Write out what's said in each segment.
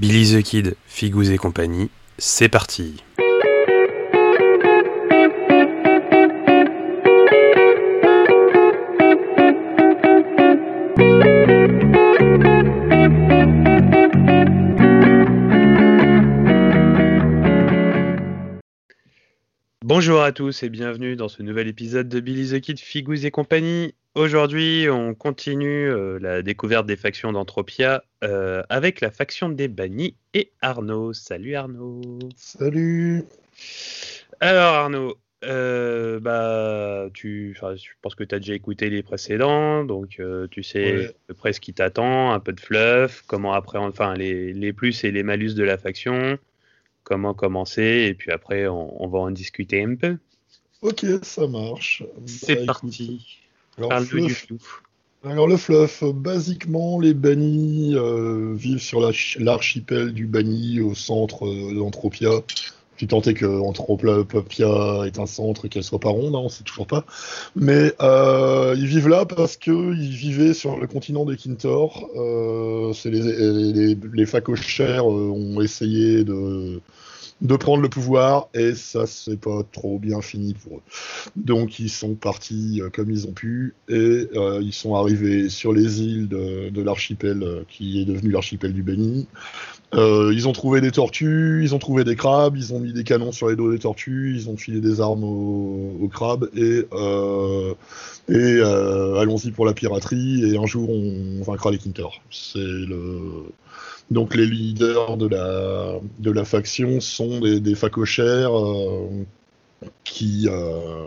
Billy the Kid, Figous et compagnie, c'est parti. Bonjour à tous et bienvenue dans ce nouvel épisode de Billy the Kid, Figous et compagnie. Aujourd'hui, on continue euh, la découverte des factions d'Anthropia euh, avec la faction des bannis et Arnaud. Salut Arnaud. Salut. Alors Arnaud, euh, bah, tu, je pense que tu as déjà écouté les précédents, donc tu sais Ouais. à peu près ce qui t'attend, un peu de fluff, comment enfin les, les plus et les malus de la faction, comment commencer, et puis après on, on va en discuter un peu. Ok, ça marche. C'est Bah, parti. Alors, Parle-nous du fluff. Alors, le fluff, basiquement, les bannis euh, vivent sur la- l'archipel du banni au centre euh, d'Anthropia. Tant est que Anthropia est un centre et qu'elle soit pas ronde, hein, on sait toujours pas. Mais euh, ils vivent là parce que ils vivaient sur le continent des Kintor. Euh, c'est les, les, les facochères euh, ont essayé de, de prendre le pouvoir et ça c'est pas trop bien fini pour eux. Donc ils sont partis euh, comme ils ont pu et euh, ils sont arrivés sur les îles de, de l'archipel euh, qui est devenu l'archipel du Béni. Euh, ils ont trouvé des tortues, ils ont trouvé des crabes, ils ont mis des canons sur les dos des tortues, ils ont filé des armes aux, aux crabes et, euh, et euh, allons-y pour la piraterie et un jour on vaincra les Kintor. C'est le donc les leaders de la de la faction sont des, des facochères euh, qui euh,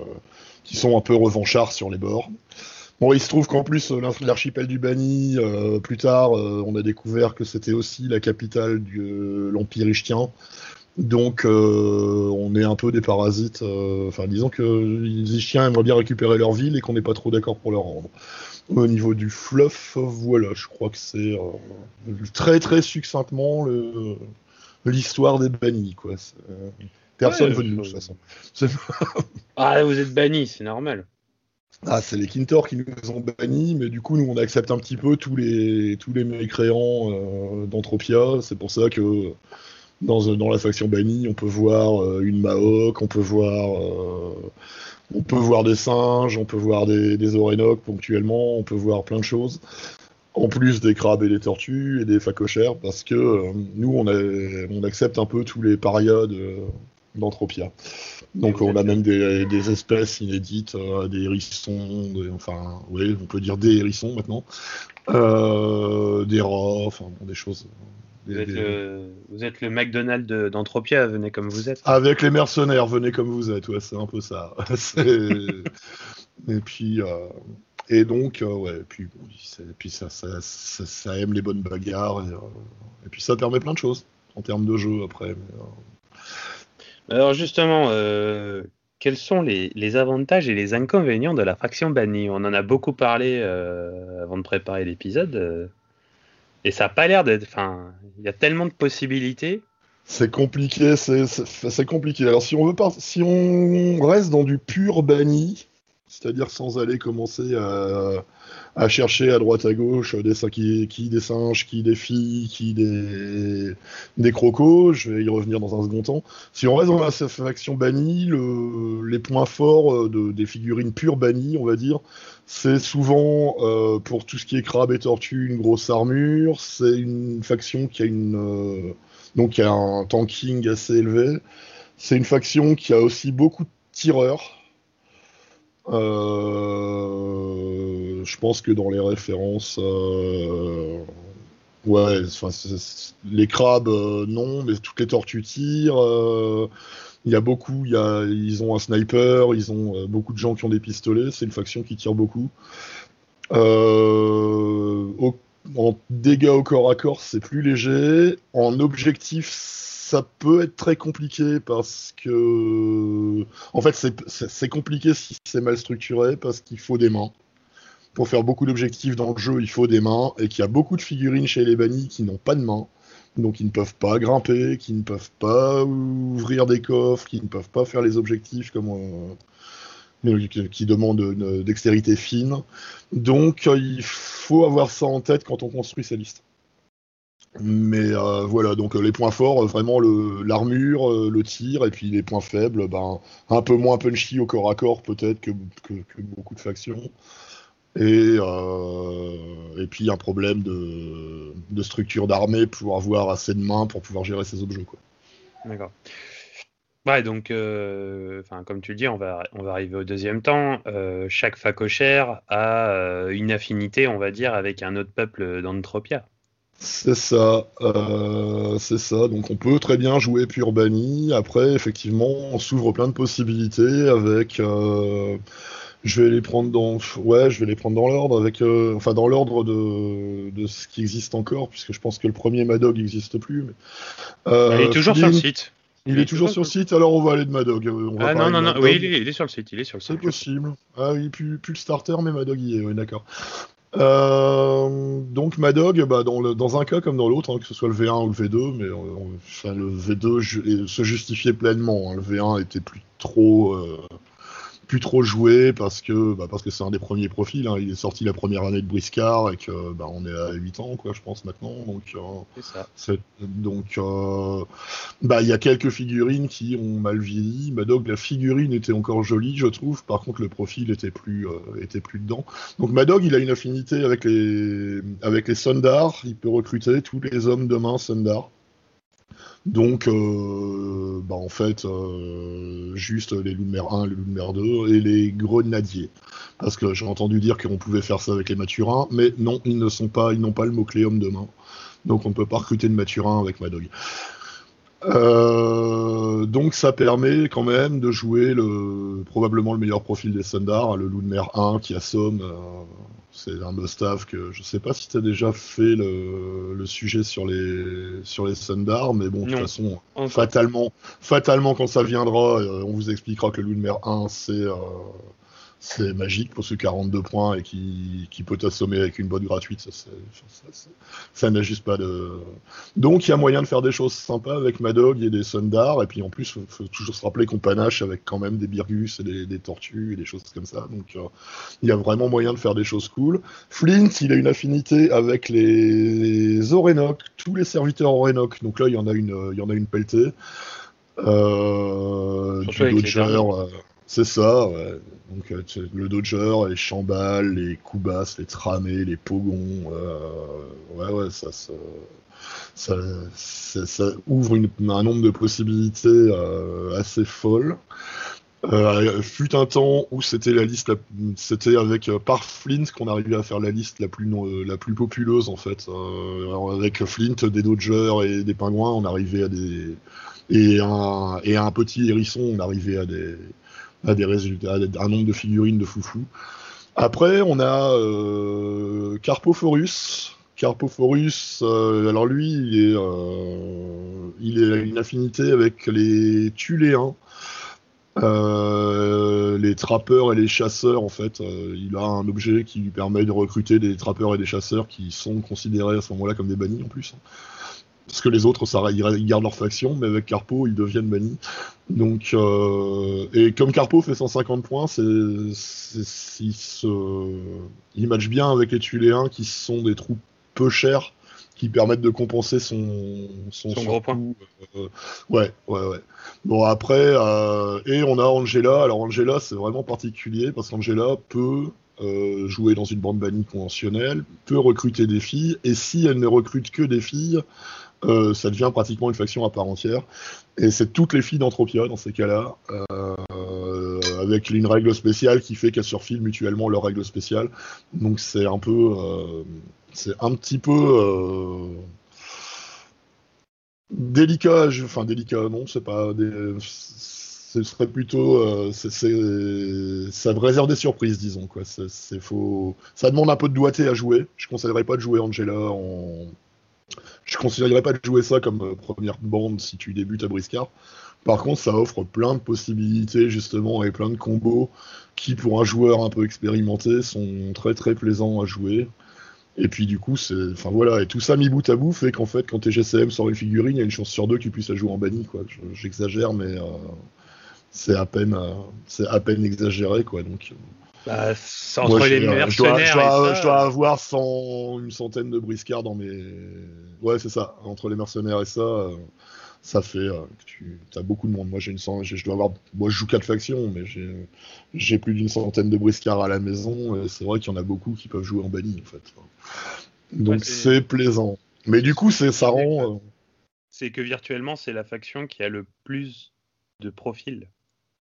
qui sont un peu revanchards sur les bords. Bon, il se trouve qu'en plus, euh, l'ar- l'archipel du Bani, plus tard, on a découvert que c'était aussi la capitale de l'Empire Ishtien. Donc, on est un peu des parasites. Enfin, disons que les Ishtiens aimeraient bien récupérer leur ville et qu'on n'est pas trop d'accord pour leur rendre. Au niveau du fluff, voilà, je crois que c'est euh, très très succinctement l'histoire des bannis, quoi. Euh, Personne Ouais, veut de nous, de je- toute façon. Ah, vous êtes banni, c'est normal. Ah, c'est les Kintor qui nous ont bannis, mais du coup, nous, on accepte un petit peu tous les, tous les mécréants euh, d'Anthropia. C'est pour ça que dans, dans la faction bannie, on peut voir euh, une Maok, on peut voir, euh, on peut voir des singes, on peut voir des, des Orénoques ponctuellement, on peut voir plein de choses. En plus des crabes et des tortues et des facochères, parce que euh, nous, on, a- on accepte un peu tous les parias de- d'Anthropia. Donc on a même des, des espèces inédites, euh, des hérissons, des- enfin, oui, on peut dire des hérissons maintenant, euh, des rats, enfin, bon, des choses. Des- Vous êtes, des- le, vous êtes le McDonald's de- d'Anthropia, venez comme vous êtes. Avec les mercenaires, venez comme vous êtes, ouais, c'est un peu ça. Et puis, euh, et donc, euh, ouais, puis, puis ça, ça, ça, ça aime les bonnes bagarres, et, euh, et puis ça permet plein de choses en termes de jeu après. mais, Alors justement, quels sont les, les avantages et les inconvénients de la faction bannie? On en a beaucoup parlé avant de préparer l'épisode. Et ça n'a pas l'air d'être... Enfin, il y a tellement de possibilités. C'est compliqué, c'est compliqué. Alors si on veut si on reste dans du pur banni, c'est-à-dire sans aller commencer à, chercher à droite à gauche des qui, qui des singes, qui des filles, qui des, des crocos, je vais y revenir dans un second temps. Si on reste dans la faction bannie, le, les points forts euh, de, des figurines pures bannies, on va dire, c'est souvent euh, pour tout ce qui est crabe et tortue une grosse armure. C'est une faction qui a une euh, donc y a un tanking assez élevé. C'est une faction qui a aussi beaucoup de tireurs. Euh, je pense que dans les références, ouais, c'est- les crabes non, mais toutes les tortues tirent. Il y a beaucoup, ils ont un sniper, ils ont euh, beaucoup de gens qui ont des pistolets. C'est une faction qui tire beaucoup. Euh, en dégâts au corps à corps, c'est plus léger. En objectif, ça peut être très compliqué parce que. En fait, c'est compliqué si c'est mal structuré parce qu'il faut des mains. Pour faire beaucoup d'objectifs dans le jeu, il faut des mains et qu'il y a beaucoup de figurines chez les bannis qui n'ont pas de mains. Donc ils ne peuvent pas grimper, qui ne peuvent pas ouvrir des coffres, qui ne peuvent pas faire les objectifs comme euh, mais qui, demandent une dextérité fine. Donc euh, il faut avoir ça en tête quand on construit sa liste. Mais euh, voilà, donc les points forts, vraiment l'armure, le, tir, et puis les points faibles, ben, un peu moins punchy au corps à corps peut-être que, beaucoup de factions. Et, et puis un problème de, de structure d'armée pour avoir assez de mains pour pouvoir gérer ses objets. D'accord. Ouais, donc, euh, comme tu le dis, on va, on va arriver au deuxième temps. Euh, chaque facochère a euh, une affinité, on va dire, avec un autre peuple d'Antropia. C'est ça, c'est ça. Donc, on peut très bien jouer pur banni. Après, effectivement, on s'ouvre plein de possibilités avec. Je vais les prendre dans, ouais, je vais les prendre dans l'ordre avec, enfin, dans l'ordre de, de, ce qui existe encore, puisque je pense que le premier Madog n'existe plus. Mais, bah, il est toujours sur le site. Il, est, toujours sur le site, alors on va aller de Madog. ah non, non, non, oui, il est, sur le site, il est sur le site. C'est possible. Ah oui, plus, plus le starter, mais Madog y est, oui, d'accord. Euh, donc Madog, bah, dans, le, dans, un cas comme dans l'autre, hein, que ce soit le V1 ou le V2, mais enfin, le V2 se justifiait pleinement. Hein. Le V1 était plus trop euh, plus trop joué parce que bah, parce que c'est un des premiers profils. Hein. Il est sorti la première année de Briscard et que bah, on est à 8 ans, quoi, je pense maintenant. Donc, euh, donc euh, bah il y a quelques figurines qui ont mal vieilli. Madog, la figurine était encore jolie, je trouve. Par contre, le profil était plus euh, était plus dedans. Donc Madog, il a une affinité avec les avec les Sundar. Il peut recruter tous les hommes de main Sundar. Donc, euh, bah en fait, euh, juste les loups de mer 1, les loups de mer 2 et les grenadiers. Parce que j'ai entendu dire qu'on pouvait faire ça avec les maturins, mais non, ils ne sont pas, ils n'ont pas le mot-clé de main. Donc on ne peut pas recruter de maturins avec Madog. Euh, donc ça permet quand même de jouer le, probablement le meilleur profil des Sundar, le loup de mer 1 qui assomme. C'est un must que je sais pas si tu as déjà fait le, sujet sur les sur les Sundar, mais bon, de toute façon, fatalement, fatalement quand ça viendra, euh, on vous expliquera que le loup de mer 1 c'est c'est magique pour ce 42 points et qui, peut t'assommer avec une botte gratuite. Ça, n'a juste pas de. Donc il y a moyen de faire des choses sympas avec Madog et des Sundar. Et puis en plus, il faut, toujours se rappeler qu'on panache avec quand même des Birgus et des, tortues et des choses comme ça. Donc euh, il y a vraiment moyen de faire des choses cool. Flint, il a une affinité avec les Orenok, tous les serviteurs Orenok. Donc là, il y en a une, il y en a une pelletée. Euh, du Dodger. C'est ça, ouais. Donc euh, le Dodger, les Chambal, les Koubas, les Tramés, les Pogons, euh, ouais, ouais, ça, ouvre un nombre de possibilités euh, assez folles. fut un temps où c'était la liste, c'était avec par Flint qu'on arrivait à faire la liste la plus la plus populeuse en fait. avec Flint, des Dodgers et des Pingouins, on arrivait à des et un petit hérisson, on arrivait à des à des résultats, un nombre de figurines de foufou. Après, on a euh, Carpophorus. Carpophorus, euh, alors lui, il est, euh, une affinité avec les Tuléens, les trappeurs et les chasseurs. En fait, il a un objet qui lui permet de recruter des trappeurs et des chasseurs qui sont considérés à ce moment-là comme des bannis en plus. Parce que les autres, ça, ils gardent leur faction, mais avec Carpo, ils deviennent bannis. Donc, euh, et comme Carpo fait 150 points, c'est, il, se, il match bien avec les Tuléens qui sont des troupes peu chères qui permettent de compenser son, son, gros point. Euh, ouais, ouais, ouais. Bon, après, euh, et on a Angela. Alors, Angela, c'est vraiment particulier parce qu'Angela peut jouer dans une bande bannie conventionnelle, peut recruter des filles, et si elle ne recrute que des filles, euh, ça devient pratiquement une faction à part entière. Et c'est toutes les filles d'Anthropia dans ces cas-là, euh, avec une règle spéciale qui fait qu'elles surfilent mutuellement leurs règles spéciales. Donc c'est un peu, euh, c'est un petit peu délicat. Enfin délicat, non, c'est pas. Ce serait plutôt, ça réserve des surprises, disons quoi. Ça demande un peu de doigté à jouer. Je conseillerais pas de jouer Angela en je ne considérerais pas de jouer ça comme euh, première bande si tu débutes à Briscard. Par contre, ça offre plein de possibilités justement et plein de combos qui, pour un joueur un peu expérimenté, sont très très plaisants à jouer. Et puis du coup, c'est, enfin voilà, et tout ça mis bout à bout fait qu'en fait, quand TGCM sort une figurine, il y a une chance sur deux qu'il puisse la jouer en banni, quoi. J'exagère, mais euh, c'est à peine, euh, c'est à peine exagéré, quoi. Donc, Bah, entre les mercenaires je dois, avoir une centaine de briscards dans mes. Ouais, c'est ça. Entre les mercenaires et ça, euh, ça fait euh, que tu as beaucoup de monde. Moi, j'ai une je dois avoir. Moi, je joue quatre factions, mais j'ai plus d'une centaine de briscards à la maison. C'est vrai qu'il y en a beaucoup qui peuvent jouer en banni, en fait. Donc, c'est plaisant. Mais du coup, c'est ça rend. Euh, c'est que virtuellement, c'est la faction qui a le plus de profils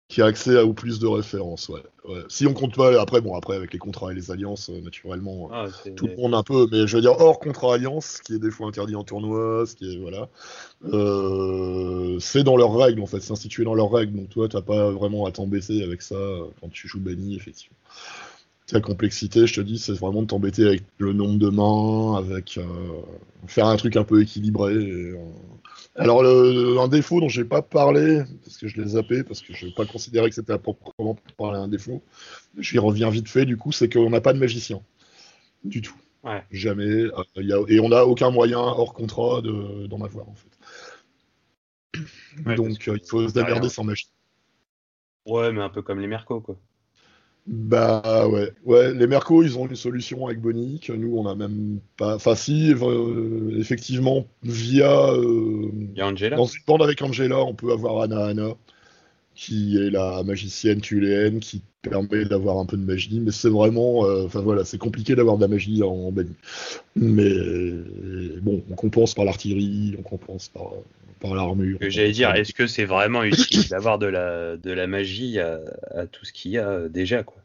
qui a accès à ou plus de références. Ouais, Si on compte pas, après, bon, après, avec les contrats et les alliances, euh, naturellement, ah, tout le monde un peu, mais je veux dire, hors contrat alliance, qui est des fois interdit en tournoi, ce qui est, voilà, euh, c'est dans leurs règles, en fait, c'est institué dans leurs règles, donc toi, t'as pas vraiment à t'embêter avec ça euh, quand tu joues banni, effectivement. La complexité, je te dis, c'est vraiment de t'embêter avec le nombre de mains, avec faire un truc un peu équilibré. Et, alors, un défaut dont j'ai pas parlé, parce que je l'ai zappé, parce que je n'ai pas considéré que c'était à proprement parler un défaut, j'y reviens vite fait, du coup, c'est qu'on n'a pas de magicien. Du tout. Jamais. Euh, et on n'a aucun moyen hors contrat d'en avoir, en fait. Donc, euh, il faut se démerder sans magie. Ouais, mais un peu comme les Mercos, quoi. Bah ouais, ouais. Les Mercos, ils ont une solution avec que nous, on a même pas. Enfin, si, euh, effectivement, via. Euh, Angela. Dans une bande avec Angela, on peut avoir Anna Anna, qui est la magicienne tuléenne, qui permet d'avoir un peu de magie, mais c'est vraiment. Euh, enfin voilà, c'est compliqué d'avoir de la magie en, en Mais bon, on compense par l'artillerie, on compense par par l'armure. J'allais dire, est-ce que c'est vraiment utile d'avoir de la, de la magie à, tout ce qu'il y a déjà quoi?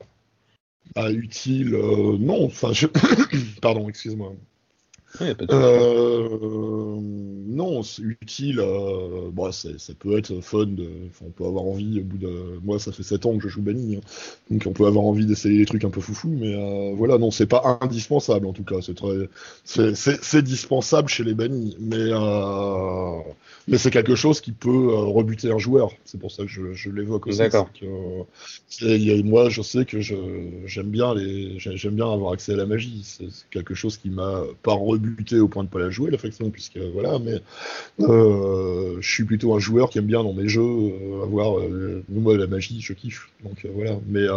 Ah, Utile, euh, non. Enfin, pardon, excuse-moi. Euh, non, c'est utile. Euh, bon, ça peut être fun. De, on peut avoir envie, au bout de. Moi, ça fait 7 ans que je joue Banni. Hein. donc, on peut avoir envie d'essayer des trucs un peu foufou. Mais euh, voilà, non, c'est pas indispensable en tout cas. C'est très... c'est dispensable chez les bannis. Mais, mais c'est quelque chose qui peut rebuter un joueur. C'est pour ça que je, je l'évoque aussi. D'accord. moi, je sais que j'aime bien, les, j'aime bien avoir accès à la magie. C'est quelque chose qui m'a pas rebuté au point de pas la jouer la faction puisque voilà mais euh, je suis plutôt un joueur qui aime bien dans mes jeux euh, avoir euh, moi la magie je kiffe donc voilà mais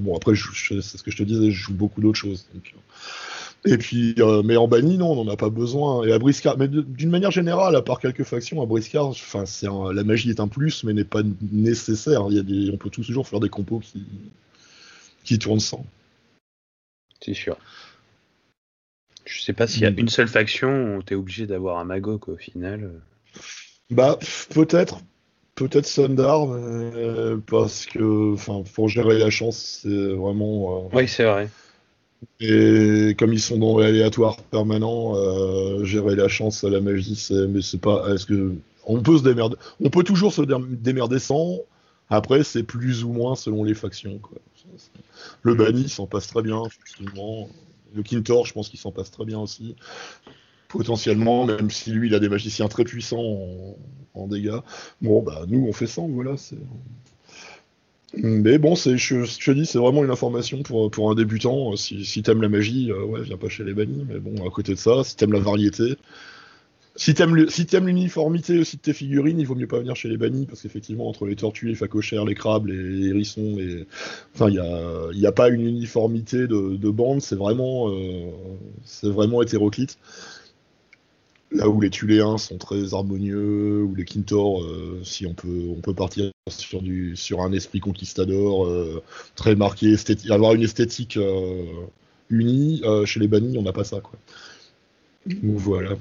bon après c'est ce que je te disais je joue beaucoup d'autres choses et puis, mais en banni, non, on n'en a pas besoin. Et à Briscard, mais d'une manière générale, à part quelques factions, à Briscard, enfin, c'est la magie est un plus, mais n'est pas nécessaire. Il y a des, on peut toujours faire des compos qui, qui tournent sans. C'est sûr. Je sais pas s'il y a mm. une seule faction où tu es obligé d'avoir un Magog au final. Bah, peut-être. Peut-être Sundar, parce que enfin, pour gérer la chance, c'est vraiment. Euh, oui, c'est vrai. Et comme ils sont dans l'aléatoire permanent, euh, gérer la chance la magie, c'est mais c'est pas. Est-ce que on peut se démerder On peut toujours se démerder sans. Après, c'est plus ou moins selon les factions. Le banni s'en passe très bien, effectivement. Le Kintor, je pense qu'il s'en passe très bien aussi. Potentiellement, même si lui, il a des magiciens très puissants en, dégâts. Bon, bah, nous, on fait 100, voilà. Mais bon, c'est, je, te dis, c'est vraiment une information pour, pour un débutant. Si, si t'aimes la magie, euh, ouais, viens pas chez les bannis. Mais bon, à côté de ça, si t'aimes la variété, si t'aimes si l'uniformité aussi de tes figurines, il vaut mieux pas venir chez les bannis parce qu'effectivement entre les tortues, les facochères, les crabes, les, hérissons, enfin il y a, a pas une uniformité de, de bande, c'est vraiment euh, c'est vraiment hétéroclite. Là où les Tuléens sont très harmonieux, ou les Kintor, euh, si on peut on peut partir sur du sur un esprit conquistador euh, très marqué, avoir une esthétique unie, chez les bannis on n'a pas ça quoi. Donc voilà.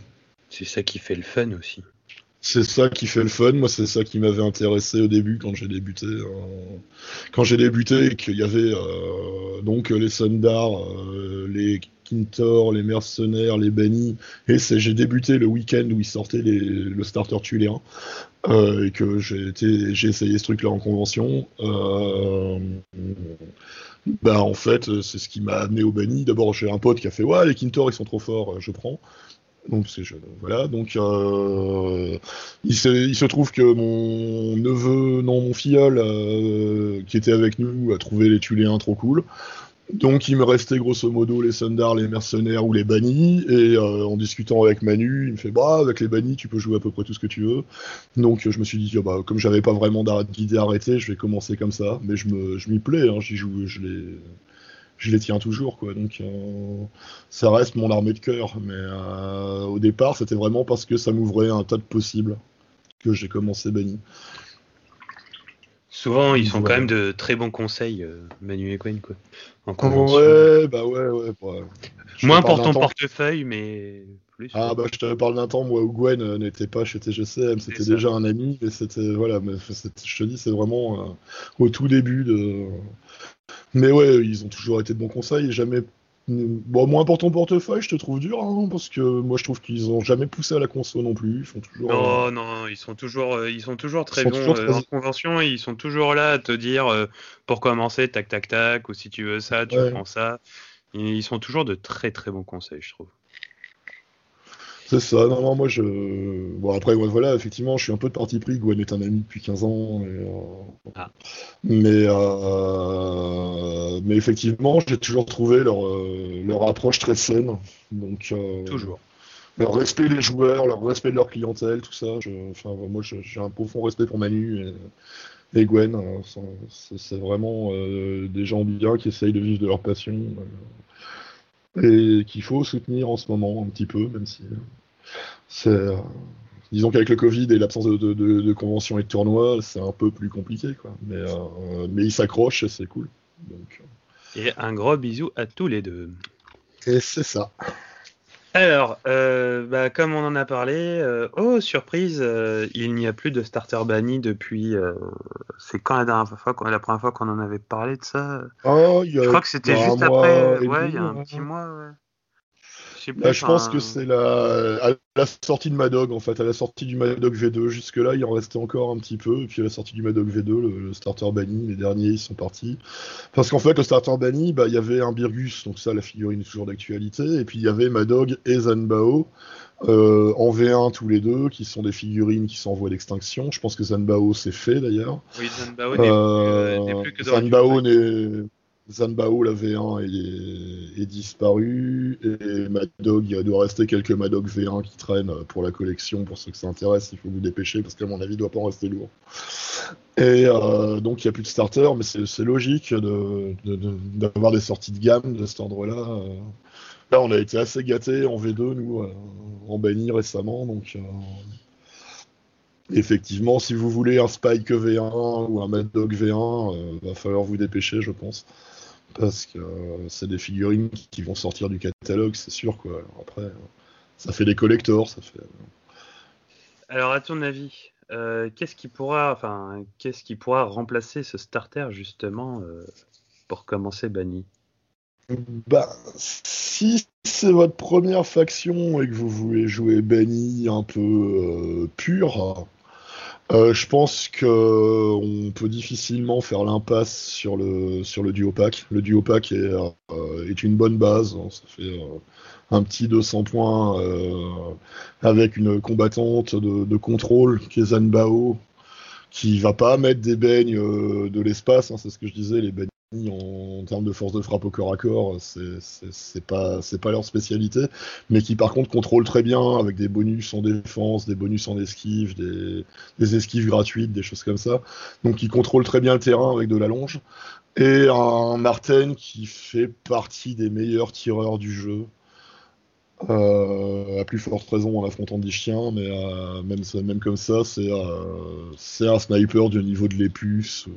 C'est ça qui fait le fun aussi. C'est ça qui fait le fun. Moi, c'est ça qui m'avait intéressé au début quand j'ai débuté. Quand j'ai débuté et qu'il y avait euh, donc les Sundar, euh, les Kintor, les mercenaires, les bannis. Et j'ai débuté le week-end où ils sortaient le starter tuléen. Euh, et que j'ai essayé ce truc-là en convention. bah en fait, c'est ce qui m'a amené au banni. D'abord, j'ai un pote qui a fait ouais les Kintor ils sont trop forts, je prends. Donc voilà donc euh, il, se, trouve que mon neveu non mon filleul euh, qui était avec nous a trouvé les Tuléens trop cool Donc il me restait grosso modo les Sundar, les mercenaires ou les bannis, et euh, en discutant avec Manu, il me fait bah avec les bannis tu peux jouer à peu près tout ce que tu veux. Donc je me suis dit bah comme j'avais pas vraiment d'idée arrêtée, je vais commencer comme ça, mais je m'y plais, hein, j'y joue, je les je les tiens toujours quoi. Donc euh, ça reste mon armée de cœur, mais euh, au départ c'était vraiment parce que ça m'ouvrait un tas de possibles que j'ai commencé banni. Souvent, ils sont quand même de très bons conseils, Manu et Gwen, quoi. Ouais, bah ouais, ouais. Moins pour ton portefeuille, mais plus. Ah bah je te parle d'un temps, moi où Gwen euh, n'était pas chez TGCM, c'était déjà un ami, mais c'était voilà, mais je te dis, c'est vraiment euh, au tout début de. Mais ouais, ils ont toujours été de bons conseils, jamais Bon, moins pour ton portefeuille, je te trouve dur, hein, parce que moi je trouve qu'ils ont jamais poussé à la conso non plus. Ils font toujours. Non, euh, non, ils sont toujours, euh, ils sont toujours très bons euh, en convention. ils sont toujours là à te dire pour commencer, tac, tac, tac, ou si tu veux ça, tu prends ça. Ils sont toujours de très, très bons conseils, je trouve. C'est ça, non, non, moi je. Bon, après, voilà, effectivement, je suis un peu de parti pris. Gwen est un ami depuis 15 ans. Euh, ah. Mais, euh, mais effectivement, j'ai toujours trouvé leur, euh, leur approche très saine. Donc, toujours. Leur respect des joueurs, leur respect de leur clientèle, tout ça. Enfin, moi, j'ai un profond respect pour Manu et, Gwen. Hein, c'est vraiment des gens bien qui essayent de vivre de leur passion et qu'il faut soutenir en ce moment un petit peu, même si c'est euh, disons qu'avec le Covid et l'absence de, de, conventions et de tournois, c'est un peu plus compliqué, quoi. Mais, euh, mais ils s'accrochent et c'est cool. Donc, euh. et un gros bisou à tous les deux. Et c'est ça. Alors, bah, comme on en a parlé, oh surprise, il n'y a plus de starter banni depuis. c'est quand la dernière fois, la première fois qu'on en avait parlé de ça? Oh, Je crois que c'était juste après. Ouais, il y a un petit mois. Ouais. Bah, je pense que c'est la... À la sortie de Madog, en fait, à la sortie du Madog V2. Jusque-là, il en restait encore un petit peu. Et puis à la sortie du Madog V2, le, starter banni, les derniers, ils sont partis. Parce qu'en fait, le starter banni, bah, il y avait un Birgus, donc ça, la figurine est toujours d'actualité. Et puis il y avait Madog et Zanbao. Euh, en V1 tous les deux, qui sont des figurines qui sont en voie d'extinction. Je pense que Zanbao c'est fait d'ailleurs. Oui, Zanbao n'est euh, plus, que dans Zanbao n'est Zanbao, la V1, est, est, disparu. Et Madog, il doit rester quelques Madog V1 qui traînent pour la collection. Pour ceux que ça intéresse, il faut vous dépêcher parce qu'à mon avis, il doit pas en rester lourd. Et euh, donc, il n'y a plus de starter, mais c'est logique d'avoir des sorties de gamme de cet endroit-là. Là, on a été assez gâtés en V2, nous, euh, en banni récemment. Donc. Euh, effectivement, si vous voulez un Spike V1 ou un Mad Dog V1, il va falloir vous dépêcher, je pense parce que c'est des figurines qui vont sortir du catalogue, c'est sûr quoi. après, ça fait des collectors, ça fait. Alors à ton avis, euh, qu'est-ce qui pourra, enfin, qu'est-ce qui pourra remplacer ce starter justement euh, pour commencer Banni Bah, si c'est votre première faction et que vous voulez jouer Banni un peu euh, pur, euh, je pense que on peut difficilement faire l'impasse sur le sur le duo pack. Le duo pack est, euh, est une bonne base. Hein. Ça fait euh, un petit 200 points avec une combattante de, de contrôle qui est Zanbao, qui va pas mettre des beignes de l'espace. Hein, c'est ce que je disais. Les beignes en, termes de force de frappe au corps à corps, c'est pas c'est leur spécialité, mais qui par contre contrôle très bien avec des bonus en défense, des bonus en esquive, des, esquives gratuites, des choses comme ça. Donc qui contrôle très bien le terrain avec de la longe. Et un Martin qui fait partie des meilleurs tireurs du jeu. Euh, à plus forte raison en affrontant des chiens, mais euh, même, comme ça, c'est euh, un sniper du niveau de l'épus.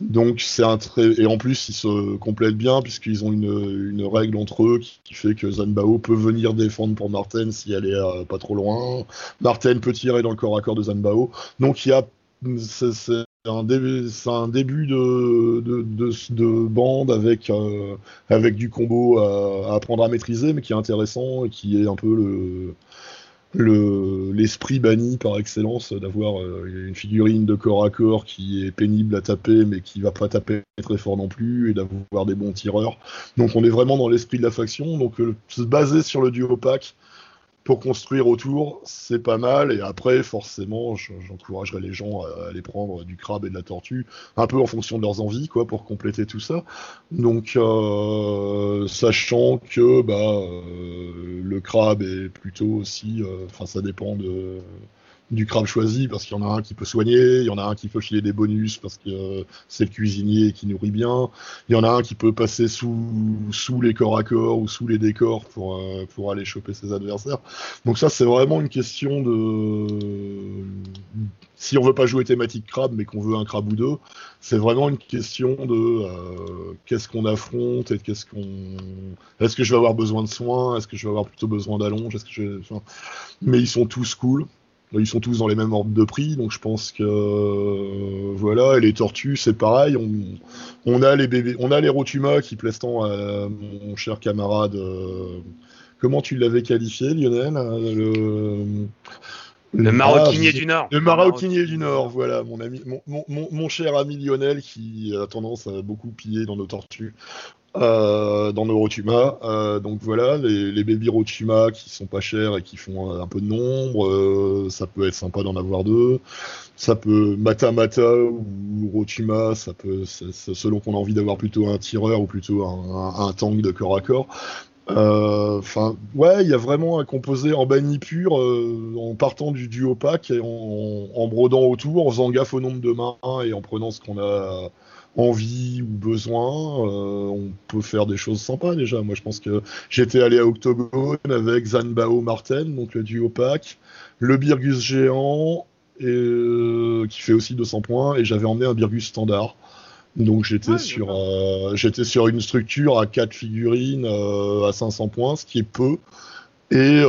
Donc c'est un très et en plus ils se complètent bien puisqu'ils ont une, règle entre eux qui, fait que Zanbao peut venir défendre pour Martin si elle est euh, pas trop loin. Martin peut tirer dans le corps à corps de Zanbao. Donc il y a c'est un, début, de, de, de, de bande avec, euh, avec du combo à, apprendre à maîtriser, mais qui est intéressant et qui est un peu le, l'esprit banni par excellence d'avoir euh, une figurine de corps à corps qui est pénible à taper mais qui va pas taper très fort non plus et d'avoir des bons tireurs. Donc on est vraiment dans l'esprit de la faction. Donc euh, se baser sur le duo pack, pour construire autour, c'est pas mal. Et après, forcément, j'encouragerais les gens à aller prendre du crabe et de la tortue, un peu en fonction de leurs envies, quoi, pour compléter tout ça. Donc, euh, sachant que bah, euh, le crabe est plutôt aussi, euh, enfin, ça dépend de du crabe choisi parce qu'il y en a un qui peut soigner, il y en a un qui peut filer des bonus parce que euh, c'est le cuisinier qui nourrit bien, il y en a un qui peut passer sous, sous les corps à corps ou sous les décors pour, euh, pour aller choper ses adversaires. Donc ça c'est vraiment une question de... Si on veut pas jouer thématique crabe mais qu'on veut un crabe ou deux, c'est vraiment une question de euh, qu'est-ce qu'on affronte et qu'est-ce qu'on... Est-ce que je vais avoir besoin de soins Est-ce que je vais avoir plutôt besoin d'allonge Est-ce que je... Enfin... Mais ils sont tous cool. Ils sont tous dans les mêmes ordres de prix, donc je pense que euh, voilà. Et les tortues, c'est pareil. On, a les bébés, on a les Rotuma qui plaisent tant à mon cher camarade. Euh, comment tu l'avais qualifié, Lionel hein, Le, le maroquinier ah, du Nord. Le maroquinier du Nord, voilà, mon ami, mon, mon, cher ami Lionel qui a tendance à beaucoup piller dans nos tortues. Euh, dans nos Rotuma. Euh, donc voilà, les, les baby Rotuma qui sont pas chers et qui font un peu de nombre, euh, ça peut être sympa d'en avoir deux. Ça peut Mata Mata ou Rotuma, ça peut, selon qu'on a envie d'avoir plutôt un tireur ou plutôt un, tank de corps à corps. Enfin, ouais, il y a vraiment un composé en banni pur, en partant du duo pack et en, brodant autour, en faisant gaffe au nombre de mains et en prenant ce qu'on a envie ou besoin, euh, on peut faire des choses sympas déjà. Moi, je pense que j'étais allé à Octogone avec Zanbao Marten, donc le duo pack, le Birgus géant, et, euh, qui fait aussi 200 points, et j'avais emmené un Birgus standard. Donc j'étais sur euh, j'étais sur une structure à 4 figurines à 500 points, ce qui est peu. Et,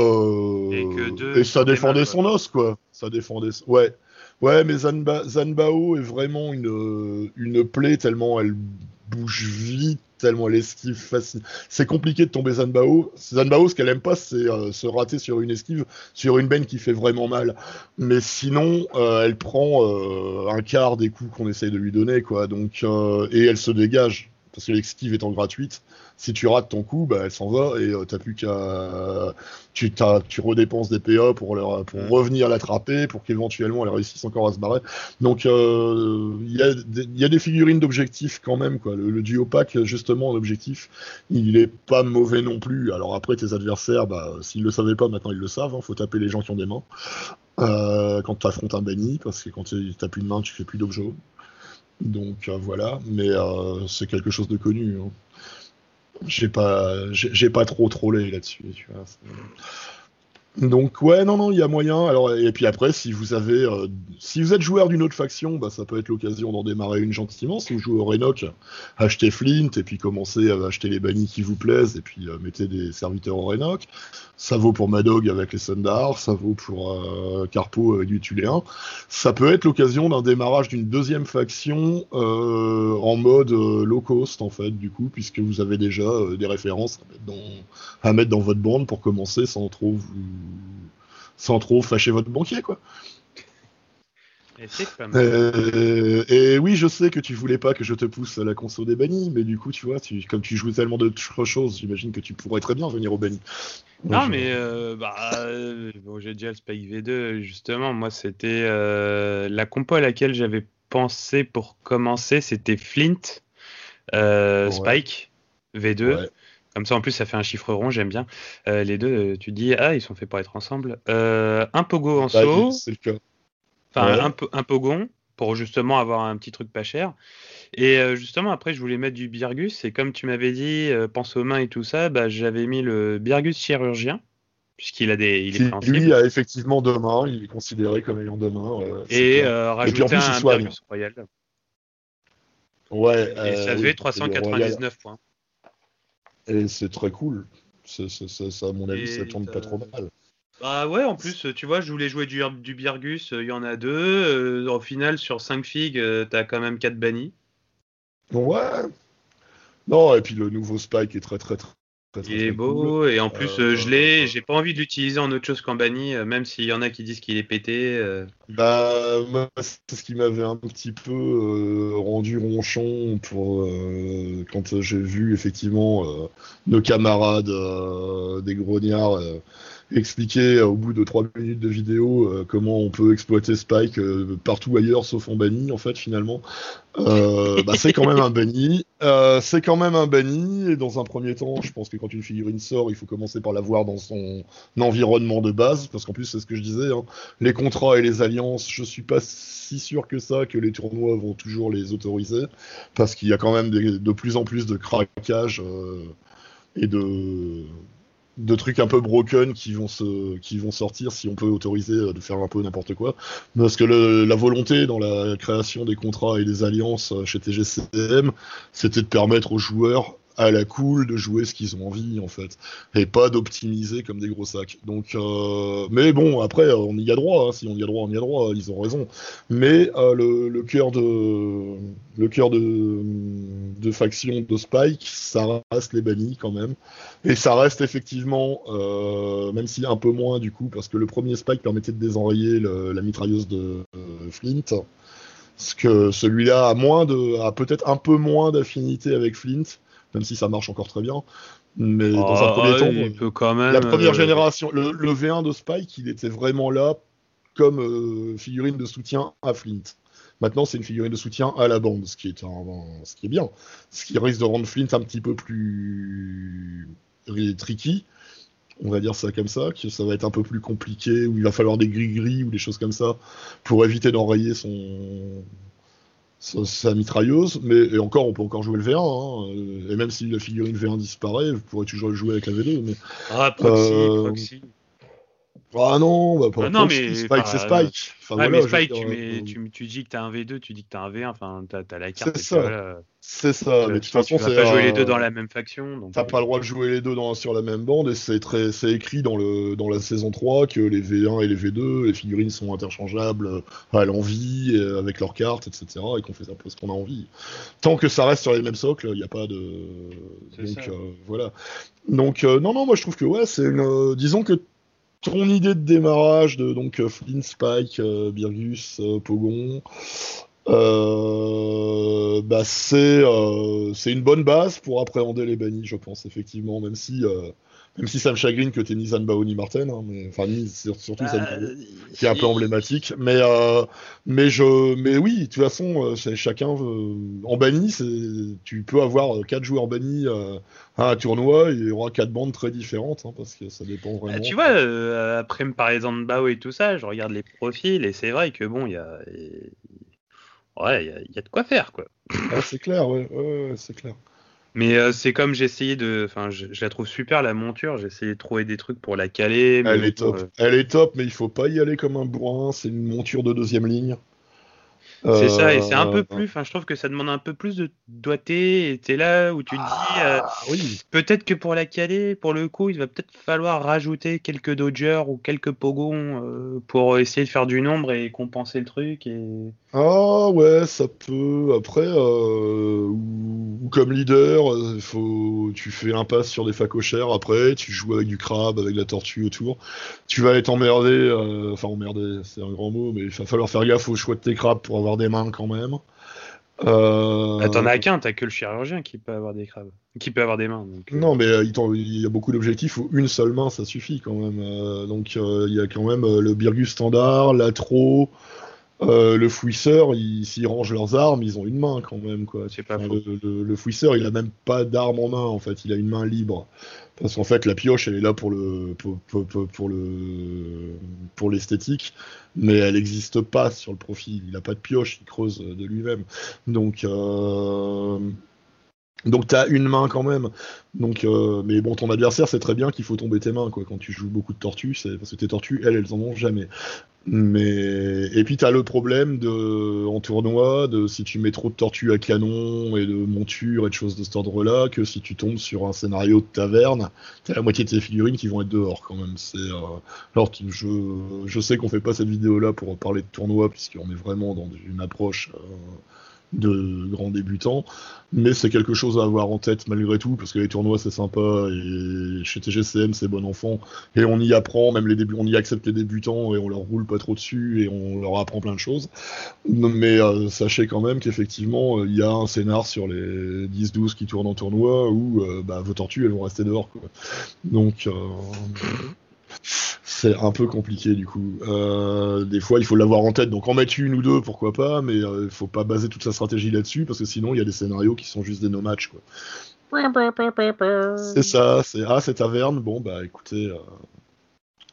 et, ça défendait son os, quoi. Ça défendait. Ouais. Ouais, mais Zanbao est vraiment une, une plaie tellement elle bouge vite, tellement elle esquive facile. C'est compliqué de tomber Zanbao. Zanbao, ce qu'elle aime pas, c'est euh, se rater sur une esquive, sur une benne qui fait vraiment mal. Mais sinon, euh, elle prend euh, un quart des coups qu'on essaye de lui donner, quoi. Donc, et elle se dégage parce que l'esquive étant gratuite si tu rates ton coup, bah, elle s'en va et tu euh, t'as plus qu'à. Tu, tu redépenses des PA pour, leur, pour revenir l'attraper, pour qu'éventuellement elle réussisse encore à se barrer. Donc euh, il y, a des figurines d'objectifs quand même. Quoi. Le, duo pack, justement, l'objectif, il est pas mauvais non plus. Alors après, tes adversaires, bah, s'ils le savaient pas, maintenant ils le savent. Il hein. faut taper les gens qui ont des mains. Euh, quand tu affrontes un banni, parce que quand tu n'as plus de main, tu fais plus d'objets. Donc voilà, mais c'est quelque chose de connu. Hein j'ai pas, j'ai pas trop trollé là-dessus. Donc ouais, non, non, il y a moyen. Alors et puis après, si vous avez, euh, si vous êtes joueur d'une autre faction, bah, ça peut être l'occasion d'en démarrer une gentiment. Si vous jouez au Renoc, achetez Flint et puis commencez à acheter les bannis qui vous plaisent et puis euh, mettez des serviteurs au Renoc. Ça vaut pour Madog avec les Sundar, ça vaut pour euh, Carpo avec du. Ça peut être l'occasion d'un démarrage d'une deuxième faction en mode low cost en fait, du coup, puisque vous avez déjà des références à mettre dans votre bande pour commencer sans trop vous sans trop fâcher votre banquier, quoi. Euh, et, oui, je sais que tu voulais pas que je te pousse à la console des bannis, mais du coup, tu vois, comme tu joues tellement d'autres choses, j'imagine que tu pourrais très bien venir au banni. Non, mais euh, bah, euh, j'ai déjà le Spike V2, justement. Moi, c'était la compo à laquelle j'avais pensé pour commencer, c'était Flint, Spike V2. Comme ça, en plus, ça fait un chiffre rond, j'aime bien. Euh, les deux, euh, tu dis, ah, ils sont faits pour être ensemble. Euh, un pogo en bah, saut. C'est le cas. Enfin, un, un, pogon, pour justement avoir un petit truc pas cher. Et justement, après, je voulais mettre du Birgus. Et comme tu m'avais dit, pense aux mains et tout ça, bah, j'avais mis le Birgus chirurgien. Puisqu'il a des. Il est lui a effectivement deux mains, il est considéré comme ayant deux mains. et rajouter un Birgus royal. Ouais. Et ça fait 399 points. Et c'est très cool. ça, à mon avis, ça tourne pas trop mal. Bah ouais, en plus, tu vois, je voulais jouer du, du Birgus, il y en a deux. Euh, au final, sur 5 figues, euh, t'as quand même 4 bannis. Ouais. Non, et puis le nouveau Spike est très très très il est beau et en plus euh, je l'ai, j'ai pas envie de l'utiliser en autre chose qu'en banni, euh, même s'il y en a qui disent qu'il est pété. Euh. Bah c'est ce qui m'avait un petit peu rendu ronchon pour quand j'ai vu effectivement nos camarades des grognards expliquer au bout de 3 minutes de vidéo comment on peut exploiter Spike partout ailleurs sauf en banni en fait finalement. bah, c'est quand même un banni. c'est quand même un banni et dans un premier temps, je pense que quand une figurine sort, il faut commencer par la voir dans son environnement de base parce qu'en plus c'est ce que je disais, hein, les contrats et les alliances, je suis pas si sûr que ça que les tournois vont toujours les autoriser parce qu'il y a quand même de plus en plus de craquages et de, de trucs un peu broken qui vont, se, qui vont sortir si on peut autoriser euh, de faire un peu n'importe quoi. Parce que la volonté dans la création des contrats et des alliances euh, chez TGCM, c'était de permettre aux joueurs à la cool de jouer ce qu'ils ont envie en fait et pas d'optimiser comme des gros sacs. Donc euh, mais bon après on y a droit hein. si on y a droit on y a droit ils ont raison. Mais euh, le, cœur de le cœur de, faction de Spike ça reste les bannis quand même. Et ça reste effectivement euh, même a un peu moins du coup parce que le premier Spike permettait de désenrayer la mitrailleuse de Flint parce que celui-là a moins de a peut-être un peu moins d'affinité avec Flint même si ça marche encore très bien. Mais dans un ah, premier temps, quand même, la première euh, génération, le, V1 de Spike, il était vraiment là comme euh, figurine de soutien à Flint. Maintenant, c'est une figurine de soutien à la bande, ce qui est, ce qui est bien. Ce qui risque de rendre Flint un petit peu plus tricky, on va dire ça comme ça, que ça va être un peu plus compliqué, où il va falloir des gris-gris ou des choses comme ça pour éviter d'enrayer son, sa, mitrailleuse, mais et encore, on peut encore jouer le V1, hein, et même si la figurine V1 disparaît, vous pourrez toujours le jouer avec la V2. Mais, ah, proxy, euh, proxy. Ah non, bah, pas ah non, mais, Spike, c'est Spike. Enfin, mais Spike, tu, euh, tu, tu, dis que t'as un V2, tu dis que t'as un V1, enfin, t'as as la carte. C'est ça. c'est ça. mais de toute façon, c'est. pas jouer les deux dans la même faction. T'as pas le droit de jouer les deux dans, sur la même bande, et c'est très, c'est écrit dans le, dans la saison 3 que les V1 et les V2, les figurines sont interchangeables à l'envie, avec leurs cartes, etc., et qu'on fait un peu ce qu'on a envie. Tant que ça reste sur les mêmes socles, il n'y a pas de. Donc, voilà. Donc, non, non, moi je trouve que ouais, c'est une. disons que ton idée de démarrage de donc euh, Flynn, Spike, euh, Birgus, euh, Pogon, bah c'est c'est une bonne base pour appréhender les bannis, je pense effectivement, même si même si ça me chagrine que t'aies ni Zanbao ni Martin, hein, mais enfin surtout bah, Zanbao, qui est un peu emblématique. Mais euh, mais je mais oui, de toute façon, euh, chacun en banni, tu peux avoir quatre joueurs bannis à un tournoi, il y aura quatre bandes très différentes, hein, parce que ça dépend bah, vraiment. tu vois, euh, après me parler Zanbao et tout ça, je regarde les profils et c'est vrai que bon, il y a ouais, il y, a de quoi faire quoi. Ah, c'est clair, ouais, ouais c'est clair. Mais euh, c'est comme j'ai essayé de. Enfin, je, la trouve super la monture. J'ai essayé de trouver des trucs pour la caler. Elle est top. Euh, Elle est top, mais il faut pas y aller comme un bourrin. C'est une monture de deuxième ligne. C'est ça, et c'est un peu euh, plus, enfin, je trouve que ça demande un peu plus de doigté, et t'es là où tu te dis, ah, oui. peut-être que pour la caler, pour le coup, il va peut-être falloir rajouter quelques dodgers ou quelques pogons pour essayer de faire du nombre et compenser le truc. Et... Ah ouais, ça peut. Après, ou, comme leader, faut, tu fais un pass sur des facochères, après, tu joues avec du crabe, avec la tortue autour. Tu vas être emmerdé, enfin emmerdé, c'est un grand mot, mais il va falloir faire gaffe au choix de tes crabes pour avoir des mains quand même. Euh... T'en as qu'un, t'as que le chirurgien qui peut avoir des crabes, qui peut avoir des mains. Donc, euh. Non, mais euh, il, y a beaucoup d'objectifs où une seule main ça suffit quand même. Euh, donc il y a quand même le Birgus standard, l'atro, le fouisseur. S'ils rangent leurs armes, ils ont une main quand même quoi. Le, le, fouisseur, il a même pas d'arme en main en fait, il a une main libre. Parce qu'en fait, la pioche, elle est là pour le pour, pour, le pour l'esthétique, mais elle n'existe pas sur le profil. Il n'a pas de pioche, il creuse de lui-même. Donc euh, donc t'as une main quand même. Donc, euh, mais bon, ton adversaire c'est très bien qu'il faut tomber tes mains quoi. Quand tu joues beaucoup de tortues, c'est parce que tes tortues, elles, elles en ont jamais. Mais et puis t'as le problème de en tournoi de si tu mets trop de tortues à canon et de montures et de choses de cet ordre-là que si tu tombes sur un scénario de taverne, t'as la moitié de tes figurines qui vont être dehors quand même. C'est euh... alors je je sais qu'on fait pas cette vidéo-là pour parler de tournoi puisqu'on est vraiment dans une approche euh, de grands débutants, mais c'est quelque chose à avoir en tête malgré tout, parce que les tournois c'est sympa, et chez TGCM c'est bon enfant, et on y apprend, même les débuts, on y accepte les débutants, et on leur roule pas trop dessus, et on leur apprend plein de choses. Mais euh, sachez quand même qu'effectivement, il y a un scénar sur les 10-12 qui tournent en tournoi, où euh, bah, vos tortues elles vont rester dehors. Donc... Euh, c'est un peu compliqué du coup. Euh, des fois, il faut l'avoir en tête. Donc en mettre une ou deux, pourquoi pas, mais euh, il faut pas baser toute sa stratégie là-dessus parce que sinon, il y a des scénarios qui sont juste des no-match. Quoi. C'est ça, c'est ah, c'est taverne. Bon, bah écoutez. Euh,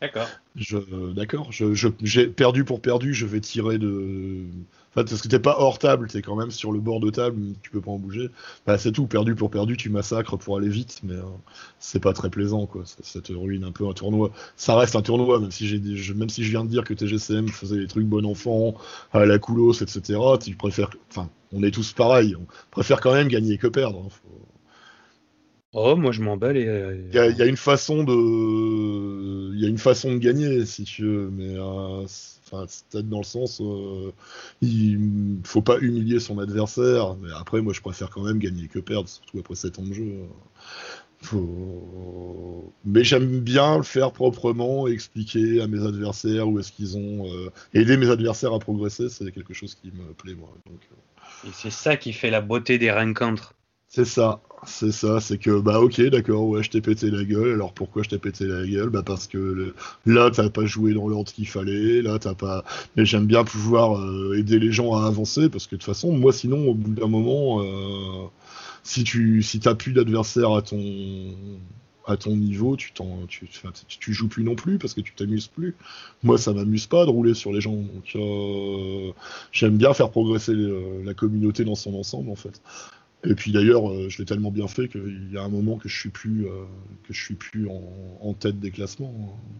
d'accord. Je, d'accord. Je, j'ai perdu pour perdu. Je vais tirer de. Enfin, parce que t'es pas hors table, t'es quand même sur le bord de table, tu peux pas en bouger. Bah, c'est tout. Perdu pour perdu, tu massacres pour aller vite, mais euh, c'est pas très plaisant, quoi. Ça, te ruine un peu un tournoi. Ça reste un tournoi, même si j'ai, même si je viens de dire que TGCM faisait des trucs bon enfant, à la coulos, etc. Tu préfères, enfin, on est tous pareils. On préfère quand même gagner que perdre. Hein. Oh, moi je m'emballe et. Euh, il y, a une façon de, il y a une façon de gagner si tu veux, mais euh, enfin, c'est peut-être dans le sens, euh, il faut pas humilier son adversaire. Mais après, moi je préfère quand même gagner que perdre, surtout après 7 ans de jeu. Faut... Mais j'aime bien le faire proprement, expliquer à mes adversaires où est-ce qu'ils ont aider mes adversaires à progresser, c'est quelque chose qui me plaît moi. Et c'est ça qui fait la beauté des rencontres. C'est ça, c'est ça, c'est que bah ok d'accord ouais je t'ai pété la gueule, alors pourquoi je t'ai pété la gueule? Bah parce que là t'as pas joué dans l'ordre qu'il fallait, là t'as pas. Mais j'aime bien pouvoir euh, aider les gens à avancer parce que de toute façon moi sinon au bout d'un moment euh, si tu si t'as plus d'adversaires à ton à ton niveau, tu, t'en, tu, tu, joues plus non plus parce que tu t'amuses plus. Moi, ça m'amuse pas de rouler sur les gens. Donc, euh, j'aime bien faire progresser la communauté dans son ensemble, en fait. Et puis d'ailleurs, euh, je l'ai tellement bien fait qu'il y a un moment que je suis plus, euh, que je suis plus en, tête des classements. Hein.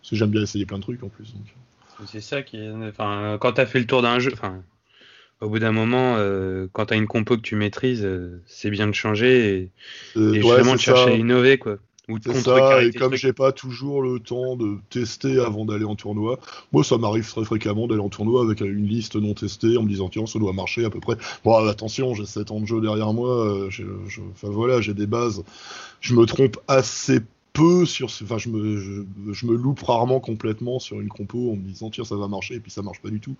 Parce que j'aime bien essayer plein de trucs en plus. C'est ça qui est. Enfin, quand as fait le tour d'un jeu, enfin, au bout d'un moment, euh, quand tu as une compo que tu maîtrises, c'est bien de changer et, vraiment de chercher à innover, quoi. Ça, et comme j'ai pas toujours le temps de tester avant d'aller en tournoi, moi ça m'arrive très fréquemment d'aller en tournoi avec une liste non testée en me disant tiens ça doit marcher à peu près. Bon attention, j'ai 7 ans de jeu derrière moi, euh, enfin voilà, j'ai des bases. Je me trompe assez peu sur enfin je me je, me loupe rarement complètement sur une compo en me disant tiens ça va marcher et puis ça marche pas du tout.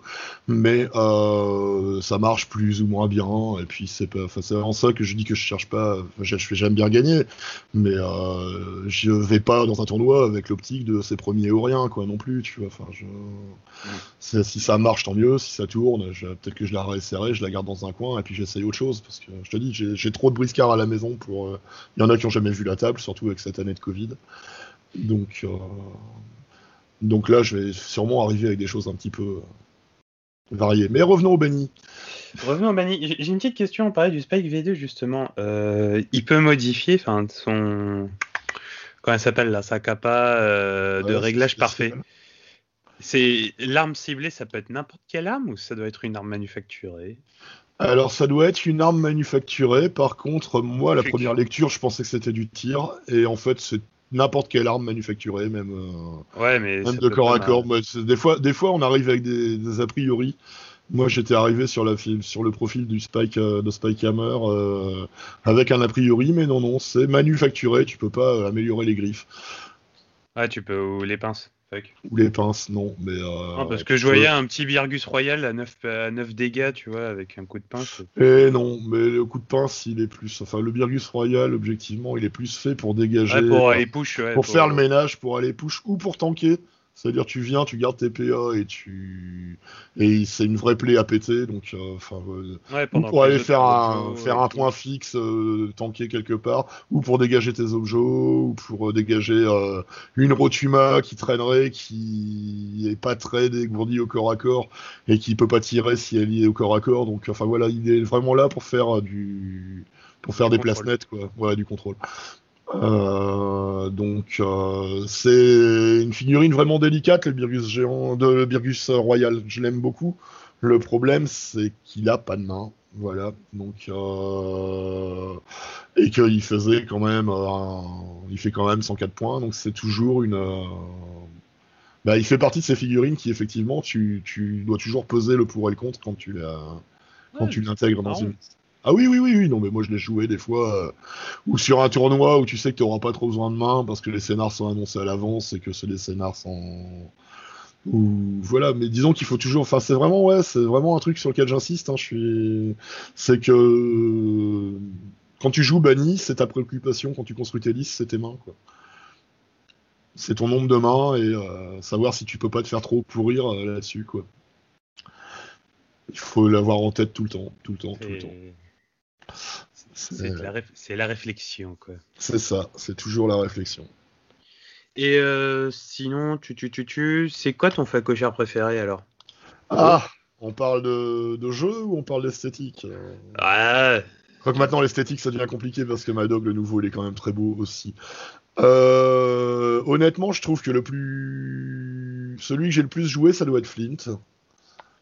Mais euh, ça marche plus ou moins bien et puis c'est pas enfin c'est vraiment ça que je dis que je cherche pas j'aime bien gagner. Mais euh, je vais pas dans un tournoi avec l'optique de c'est premier ou rien quoi non plus tu vois. Enfin je si ça marche tant mieux. Si ça tourne peut-être que je la resserrai je la garde dans un coin et puis j'essaye autre chose parce que je te dis j'ai trop de briscards à la maison pour euh, il y en a qui ont jamais vu la table surtout avec cette année de Covid donc, euh, donc là, je vais sûrement arriver avec des choses un petit peu euh, variées. Mais revenons au Benny. Revenons au Benny. J'ai une petite question. On parlait du Spike V2 justement. Euh, il peut modifier, enfin, son. Comment elle s'appelle là Sa capa de réglage parfait. C'est l'arme ciblée, ça peut être n'importe quelle arme ou ça doit être une arme manufacturée? Alors ça doit être une arme manufacturée. Par contre, moi, la première lecture, je pensais que c'était du tir, et en fait, c'est n'importe quelle arme manufacturée, même, euh, ouais, mais même de corps à corps. des, fois, des fois, on arrive avec des, a priori. Moi, j'étais arrivé sur, la, sur le profil du Spike, euh, de Spike Hammer euh, avec un a priori, mais non, non, c'est manufacturé. Tu peux pas améliorer les griffes. Ouais, tu peux ou les pinces. Ou les pinces, non. Mais, euh, parce que je voyais un petit Birgus Royal à 9, à 9 dégâts, tu vois, avec un coup de pince. Et non, mais le coup de pince, il est plus. Enfin, le Birgus Royal, objectivement, il est plus fait pour dégager. pour aller push, pour, faire le ménage, pour aller push ou pour tanker. C'est-à-dire tu viens, tu gardes tes PA et tu et c'est une vraie plaie à péter donc euh, enfin euh, pour aller faire un faire un point fixe euh, tanker quelque part ou pour dégager tes objets ou pour dégager une rotuma qui traînerait qui est pas très dégourdie au corps à corps et qui peut pas tirer si elle y est au corps à corps. Donc enfin voilà il est vraiment là pour faire du pour faire des places nettes quoi. Voilà du contrôle euh, donc euh, c'est une figurine vraiment délicate, le Birgus géant, de le Birgus royal. Je l'aime beaucoup. Le problème, c'est qu'il a pas de main. Voilà, donc euh, et qu'il faisait quand même, il fait quand même 104 points, donc c'est toujours une, bah, il fait partie de ces figurines qui effectivement tu, tu dois toujours peser le pour et le contre quand tu la, quand tu l'intègres dans une ah oui, oui, oui, oui, non, mais moi je l'ai joué des fois, euh, ou sur un tournoi où tu sais que tu n'auras pas trop besoin de main parce que les scénars sont annoncés à l'avance et que c'est des scénars sans. Ou voilà, mais disons qu'il faut toujours. Enfin, c'est vraiment, ouais, c'est vraiment un truc sur lequel j'insiste. Hein, je suis. C'est que. Quand tu joues banni, c'est ta préoccupation. Quand tu construis tes listes, c'est tes mains, quoi. c'est ton nombre de mains et savoir si tu peux pas te faire trop pourrir là-dessus, quoi. Il faut l'avoir en tête tout le temps, tout le temps, tout le temps. C'est la, réflexion, quoi. C'est ça, c'est toujours la réflexion. Et euh, sinon, tu, tu, tu, tu, c'est quoi ton facochère préféré alors? Ah, on parle de, de, jeu ou on parle d'esthétique? Ouais. Quoique maintenant l'esthétique ça devient compliqué parce que Madog le nouveau il est quand même très beau aussi. Euh, honnêtement, je trouve que le plus, celui que j'ai le plus joué, ça doit être Flint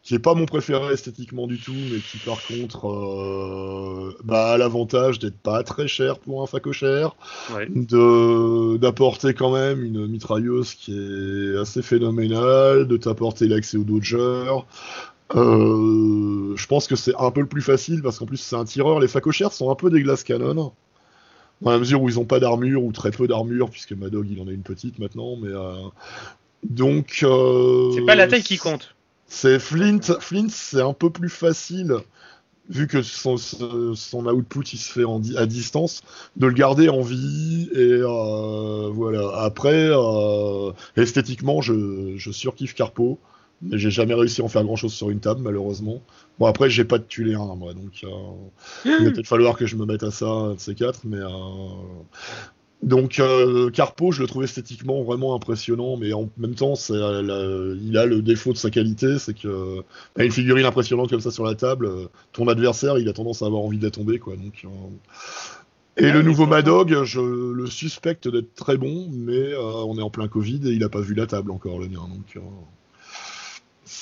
qui est pas mon préféré esthétiquement du tout, mais qui par contre euh, bah, a l'avantage d'être pas très cher pour un facochère, de d'apporter quand même une mitrailleuse qui est assez phénoménale, de t'apporter l'accès au Dodger. Euh, je pense que c'est un peu le plus facile parce qu'en plus c'est un tireur. Les facochères sont un peu des glaces canon dans la mesure où ils ont pas d'armure ou très peu d'armure puisque Madog il en a une petite maintenant, mais euh, donc c'est pas la taille qui compte. C'est Flint. Flint, c'est un peu plus facile vu que son, son, output il se fait en, à distance, de le garder en vie et euh, voilà. Après, euh, esthétiquement, je, je surkiffe Carpo, mais j'ai jamais réussi à en faire grand chose sur une table malheureusement. Bon après, j'ai pas de un moi, donc euh, il va peut-être falloir que je me mette à ça de ces quatre, mais donc euh, Carpo, je le trouve esthétiquement vraiment impressionnant, mais en même temps, il a le défaut de sa qualité, c'est que bah, une figurine impressionnante comme ça sur la table, euh, ton adversaire, il a tendance à avoir envie de la tomber, quoi. Donc, euh, Et le nouveau Madog, je le suspecte d'être très bon, mais on est en plein Covid et il a pas vu la table encore, le mien. Donc,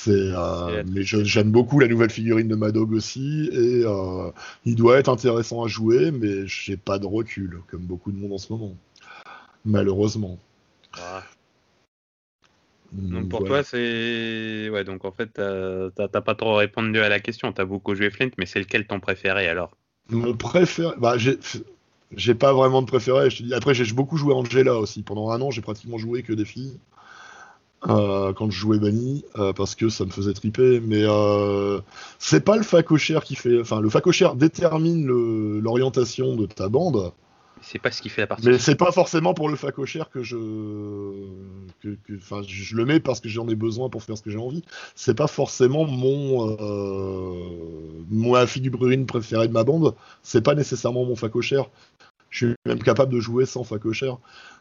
euh, mais j'aime beaucoup la nouvelle figurine de Madog aussi, et euh, il doit être intéressant à jouer, mais j'ai pas de recul, comme beaucoup de monde en ce moment, malheureusement. Ah. Donc pour toi, c'est. Ouais, donc en fait, t'as pas trop répondu à la question. T'as beaucoup joué Flint, mais c'est lequel ton préféré alors? Mon préféré. Bah, j'ai pas vraiment de préféré. Après, j'ai beaucoup joué Angela aussi. Pendant un an, j'ai pratiquement joué que des filles. Euh, quand je jouais Bani euh, parce que ça me faisait triper. Mais euh, c'est pas le facochère qui fait. Enfin, le facochère détermine l'orientation de ta bande. C'est pas ce qui fait la partie. Mais c'est pas forcément pour le facochère que je. Que, enfin, je le mets parce que j'en ai besoin pour faire ce que j'ai envie. C'est pas forcément mon. ma figurine préférée de ma bande. C'est pas nécessairement mon facochère. Je suis même capable de jouer sans facochère.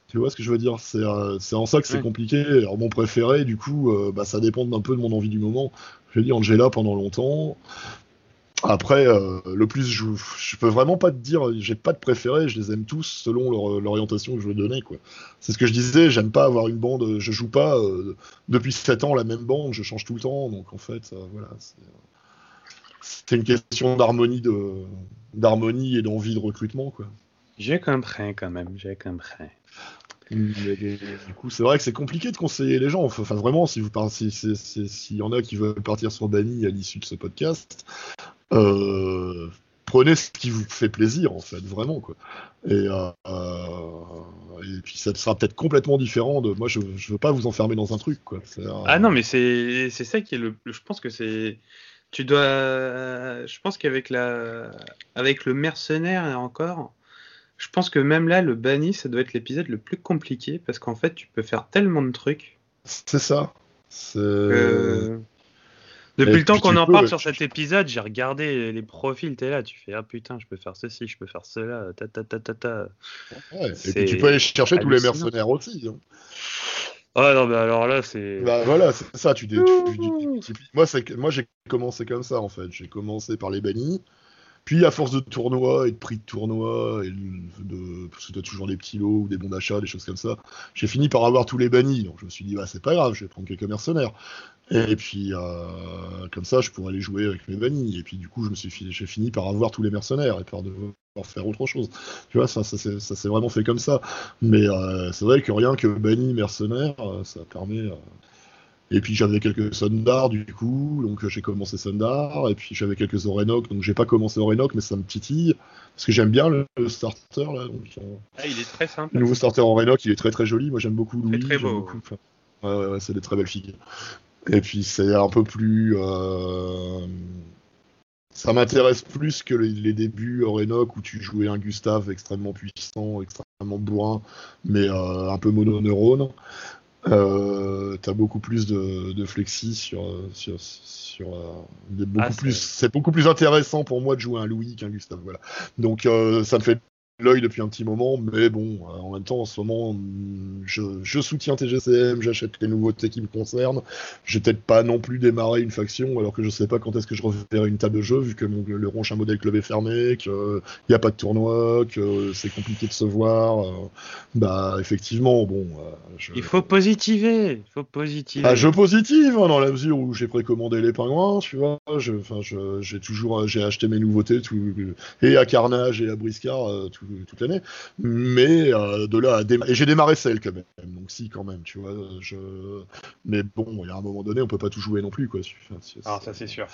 Tu vois ce que je veux dire? C'est euh, en ça que c'est compliqué. Alors mon préféré, du coup, euh, bah, ça dépend un peu de mon envie du moment. J'ai dit Angela pendant longtemps. Après, euh, le plus, je, je peux vraiment pas te dire, j'ai pas de préféré, je les aime tous selon l'orientation que je veux donner. C'est ce que je disais, j'aime pas avoir une bande, je joue pas depuis 7 ans la même bande, je change tout le temps, donc en fait, voilà. C'est une question d'harmonie de, d'harmonie et d'envie de recrutement, quoi. J'ai compris quand même, j'ai compris. du coup, c'est vrai que c'est compliqué de conseiller les gens. Enfin, vraiment, si vous s'il y en a qui veulent partir sur Dany à l'issue de ce podcast, euh, prenez ce qui vous fait plaisir, en fait, vraiment, quoi. Et, euh, et puis, ça sera peut-être complètement différent de. Moi, je, je veux pas vous enfermer dans un truc, quoi. Ah non, mais c'est ça qui est le. Je pense que c'est. Tu dois. Je pense qu'avec la, avec le mercenaire encore je pense que même là, le banni, ça doit être l'épisode le plus compliqué parce qu'en fait, tu peux faire tellement de trucs. C'est ça. Depuis le temps qu'on en parle sur cet épisode, j'ai regardé les profils, t'es là, tu fais ah putain, je peux faire ceci, je peux faire cela, ta ta ta ta ta. Ouais, et puis tu peux aller chercher tous les mercenaires aussi. Hein. Ah non, mais alors là, c'est. Bah voilà, c'est ça, tu, moi, moi j'ai commencé comme ça en fait. J'ai commencé par les bannis, puis à force de tournois et de prix de tournois, et de, parce que tu as toujours des petits lots ou des bons d'achat, des choses comme ça, j'ai fini par avoir tous les bannis. Donc je me suis dit, bah, c'est pas grave, je vais prendre quelques mercenaires. Et puis euh, comme ça, je pourrais aller jouer avec mes bannis. Et puis du coup, je me suis j'ai fini par avoir tous les mercenaires et par devoir faire autre chose. Tu vois, ça, ça, s'est vraiment fait comme ça. Mais euh, c'est vrai que rien que banni mercenaires, euh, ça permet et puis j'avais quelques Sundar du coup, donc j'ai commencé Sundar, et puis j'avais quelques Orenok, donc j'ai pas commencé Orenok, mais ça me titille, parce que j'aime bien le, starter là. Donc, euh, ah, il est très simple. Le nouveau starter Orenok, il est très très joli, moi j'aime beaucoup Louis. Très beau. Beaucoup, ouais, ouais, ouais c'est des très belles figures. Et puis c'est un peu plus. Euh... Ça m'intéresse plus que les, débuts Orenok où tu jouais un Gustave extrêmement puissant, extrêmement bourrin, mais un peu mononeurone. Euh, t'as beaucoup plus de, de flexi sur sur, sur beaucoup ah, plus c'est beaucoup plus intéressant pour moi de jouer un Louis qu'un Gustave voilà. Donc ça me fait l'œil depuis un petit moment, mais bon, euh, en même temps, en ce moment, je, soutiens TGCM, j'achète les nouveautés qui me concernent. J'ai peut-être pas non plus démarré une faction, alors que je sais pas quand est-ce que je reverrai une table de jeu, vu que le Ronche un modèle club est fermé, qu'il n'y a pas de tournoi, que c'est compliqué de se voir. Euh, bah, effectivement, bon. Euh, il faut positiver, il faut positiver. Ah, je positive, hein, dans la mesure où j'ai précommandé les pingouins, tu vois. J'ai toujours, j'ai acheté mes nouveautés, tout, et à Carnage et à Briscard, tout, toute l'année. Mais euh, de là à démarrer. Et j'ai démarré celle quand même. Donc si, quand même, tu vois. Je... Mais bon, il y a un moment donné, on peut pas tout jouer non plus, quoi. ah, ça c'est sûr.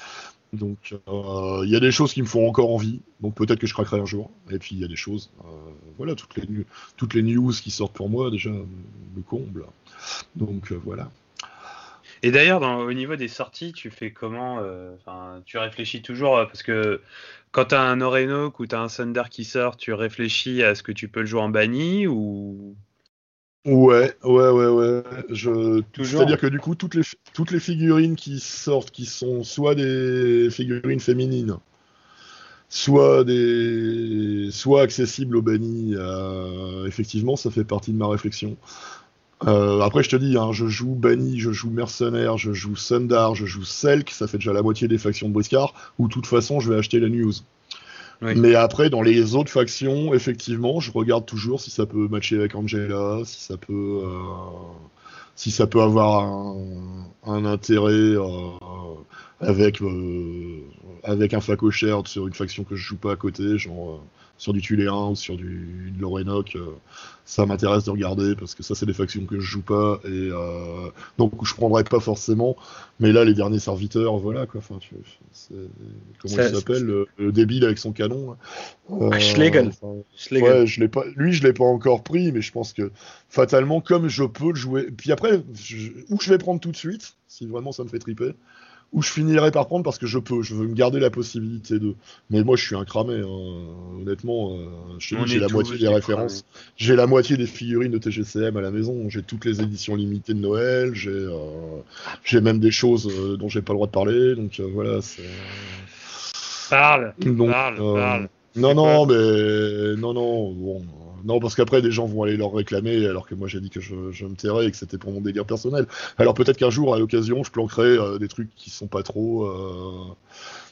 Donc euh, il y a des choses qui me font encore envie. Donc peut-être que je craquerai un jour. Et puis il y a des choses. Euh, voilà, toutes les, toutes les news qui sortent pour moi, déjà, me comblent. Donc voilà. Et d'ailleurs, au niveau des sorties, tu fais comment Tu réfléchis toujours parce que quand tu as un Orenok ou tu as un Thunder qui sort, tu réfléchis à ce que tu peux le jouer en banni ou? Ouais, ouais, ouais, ouais. Je... C'est-à-dire que du coup, toutes les, toutes les figurines qui sortent, qui sont soit des figurines féminines, soit des, soit accessibles au banni, euh, effectivement, ça fait partie de ma réflexion. Euh, après, je te dis, hein, je joue Banni, je joue Mercenaire, je joue Sundar, je joue Selk, ça fait déjà la moitié des factions de Briscard, où de toute façon, je vais acheter la news. Mais après, dans les autres factions, effectivement, je regarde toujours si ça peut matcher avec Angela, si ça peut, euh, si ça peut avoir un, intérêt euh, avec, avec un facochère sur une faction que je joue pas à côté, genre sur du Tuléen ou sur du de l'Orenok, euh, ça m'intéresse de regarder parce que ça c'est des factions que je joue pas et euh, donc je prendrais pas forcément. Mais là les derniers serviteurs, voilà quoi. Enfin, tu, comment il s'appelle le, débile avec son canon. Euh, Schlegel. Ouais, je l'ai pas. Lui je l'ai pas encore pris, mais je pense que fatalement comme je peux le jouer. Puis après, où je vais prendre tout de suite, si vraiment ça me fait triper ou je finirai par prendre parce que je peux, je veux me garder la possibilité de. Mais moi, je suis un cramé, hein. honnêtement. Euh, j'ai la moitié des références. J'ai la moitié des figurines de TGCM à la maison. J'ai toutes les éditions limitées de Noël. J'ai, euh, j'ai même des choses euh, dont j'ai pas le droit de parler. Donc voilà. Parle. parle. parle. Non, non, mais non, non. Bon, non, parce qu'après, des gens vont aller leur réclamer, alors que moi j'ai dit que je, me tairais et que c'était pour mon délire personnel. Alors peut-être qu'un jour, à l'occasion, je planquerai euh, des trucs qui sont pas trop. Euh,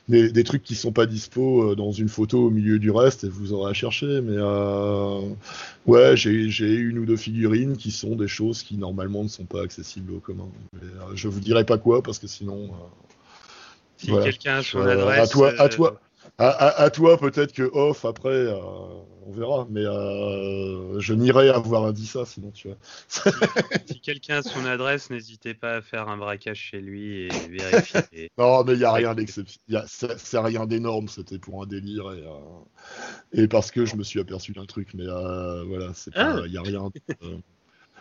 des, trucs qui sont pas dispo euh, dans une photo au milieu du reste et vous aurez à chercher. Mais ouais, j'ai une ou deux figurines qui sont des choses qui normalement ne sont pas accessibles au commun. Mais, je vous dirai pas quoi parce que sinon. si quelqu'un a son adresse. À toi, à toi, à, toi peut-être que off après, euh, on verra. Mais euh, je n'irai avoir dit ça sinon tu vois. si quelqu'un a son adresse, n'hésitez pas à faire un braquage chez lui et vérifier. non mais il y a rien d'exceptionnel. C'est rien d'énorme. C'était pour un délire et, euh, et, parce que je me suis aperçu d'un truc. Mais voilà, il ah. n'y a rien.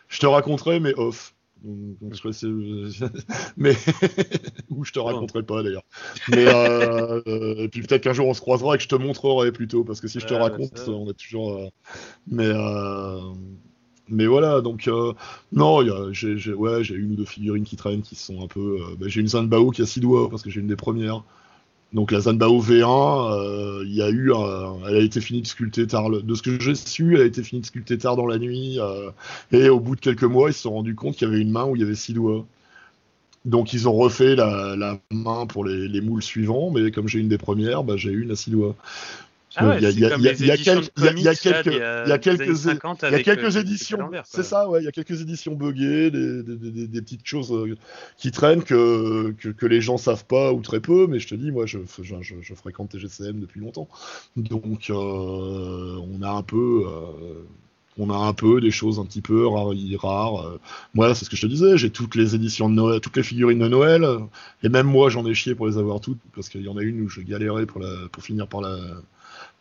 je te raconterai mais off. mais ou je te raconterai pas d'ailleurs. Mais euh, puis peut-être qu'un jour on se croisera et que je te montrerai plutôt parce que si je te raconte, on est toujours. Euh, mais euh, mais voilà donc non, j'ai ouais j'ai une ou deux figurines qui traînent qui sont un peu. Bah, j'ai une Zanbao qui a six doigts parce que j'ai une des premières. Donc la Zanbao V1, euh, il y a eu, elle a été finie de sculpter tard. De ce que j'ai su, elle a été finie de sculpter tard dans la nuit. Euh, et au bout de quelques mois, ils se sont rendus compte qu'il y avait une main où il y avait six doigts. Donc ils ont refait la, main pour les, moules suivants, mais comme j'ai une des premières, bah, j'ai une à six doigts. Ah il y a quelques il y a quelques quelques éditions c'est ça ouais il y a quelques éditions buggées des, des, des, petites choses euh, qui traînent que, que, que les gens savent pas ou très peu mais je te dis moi je je, je, fréquente TGCM depuis longtemps donc euh, on a un peu euh, on a un peu des choses un petit peu rares. rares. Moi, c'est ce que je te disais, j'ai toutes les éditions de Noël, toutes les figurines de Noël, et même moi, j'en ai chié pour les avoir toutes, parce qu'il y en a une où je galérais pour, la, pour finir par la,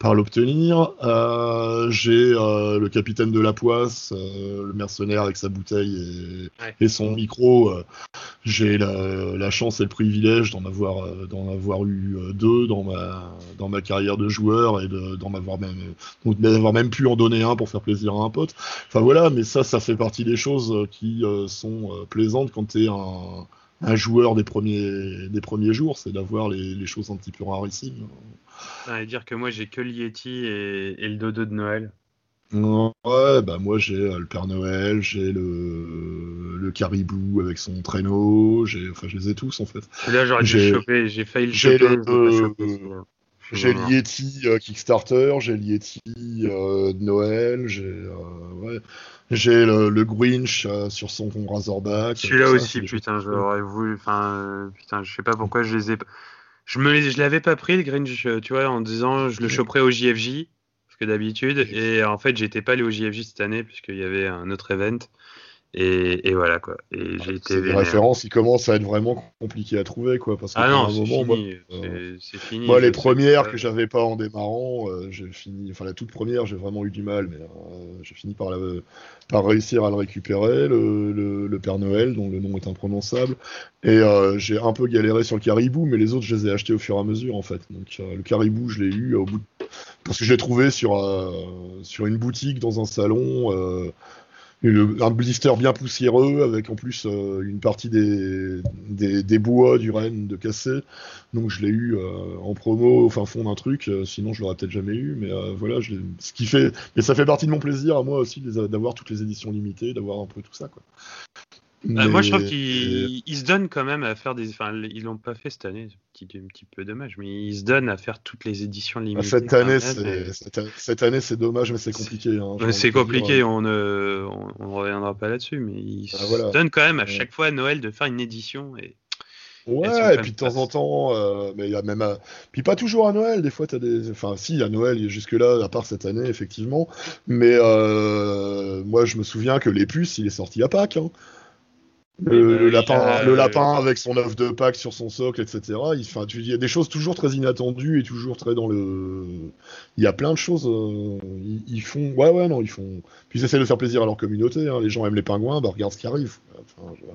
par l'obtenir. Euh, j'ai euh, le capitaine de la poisse, euh, le mercenaire avec sa bouteille et, son micro. j'ai la, chance et le privilège d'en avoir, d'en avoir eu deux dans ma, dans ma carrière de joueur et d'en avoir même, d'avoir même pu en donner un pour faire plaisir à un pote. Enfin voilà, mais ça, ça fait partie des choses qui sont plaisantes quand tu es un un joueur des premiers, des premiers jours, c'est d'avoir les, choses un petit peu rarissimes. Ça dire que moi j'ai que l'Yeti et, le dodo de Noël. Ouais, bah moi j'ai euh, le Père Noël, j'ai le, le caribou avec son traîneau, j'ai, enfin je les ai tous en fait. Là j'aurais dû choper, j'ai failli le choper. J'ai Yeti euh, Kickstarter, j'ai Yeti euh, de Noël, j'ai ouais, j'ai le, le, Grinch sur son Razorback. Celui-là aussi, putain, j'aurais voulu. Enfin, putain, je sais pas pourquoi je les ai. Je me je l'avais pas pris le Grinch, tu vois, en disant je le choperai au JFJ, parce que d'habitude. Et en fait, j'étais pas allé au JFJ cette année, puisqu'il y avait un autre event. Et, voilà quoi. Et j'ai été. Les références, ils commencent à être vraiment compliqués à trouver quoi. Parce que ah non, c'est fini. Euh, fini. Moi, les premières que j'avais pas en démarrant, euh, j'ai fini. Enfin, la toute première, j'ai vraiment eu du mal, mais euh, j'ai fini par, la... par réussir à le récupérer, le, le, Père Noël, dont le nom est imprononçable. Et j'ai un peu galéré sur le caribou, mais les autres, je les ai achetés au fur et à mesure en fait. Donc le caribou, je l'ai eu au bout parce que je l'ai trouvé sur sur une boutique dans un salon un blister bien poussiéreux avec en plus euh, une partie des, bois du Rennes de cassé. Donc je l'ai eu euh, en promo, enfin fond d'un truc. Euh, sinon je l'aurais peut-être jamais eu. Mais voilà, ce qui fait, mais ça fait partie de mon plaisir à moi aussi d'avoir toutes les éditions limitées, d'avoir un peu tout ça quoi. Bah, moi, je trouve qu'ils se donnent quand même à faire des. Enfin, ils l'ont pas fait cette année, c'est un petit peu dommage, mais ils se donnent à faire toutes les éditions limitées. Cette année, cette, année, c'est dommage, mais c'est compliqué. Hein, c'est compliqué, on ne on, reviendra pas là-dessus, mais ils bah, se donnent quand même à chaque fois à Noël de faire une édition et. Ouais, et puis de temps en temps, euh, mais il y a même. Puis pas toujours à Noël, des fois, tu as des. Enfin, si, à Noël, jusque-là, à part cette année, effectivement. Mais euh, moi, je me souviens que les puces, il est sorti à Pâques. Hein. Le, lapin, le lapin avec son œuf de Pâques sur son socle, etc. Il, enfin, tu, il y a des choses toujours très inattendues et toujours très dans le. Il y a plein de choses. Euh, ils, font. Ouais, ouais, non, ils font. Puis ils essaient de faire plaisir à leur communauté. Hein. Les gens aiment les pingouins, bah regarde ce qui arrive.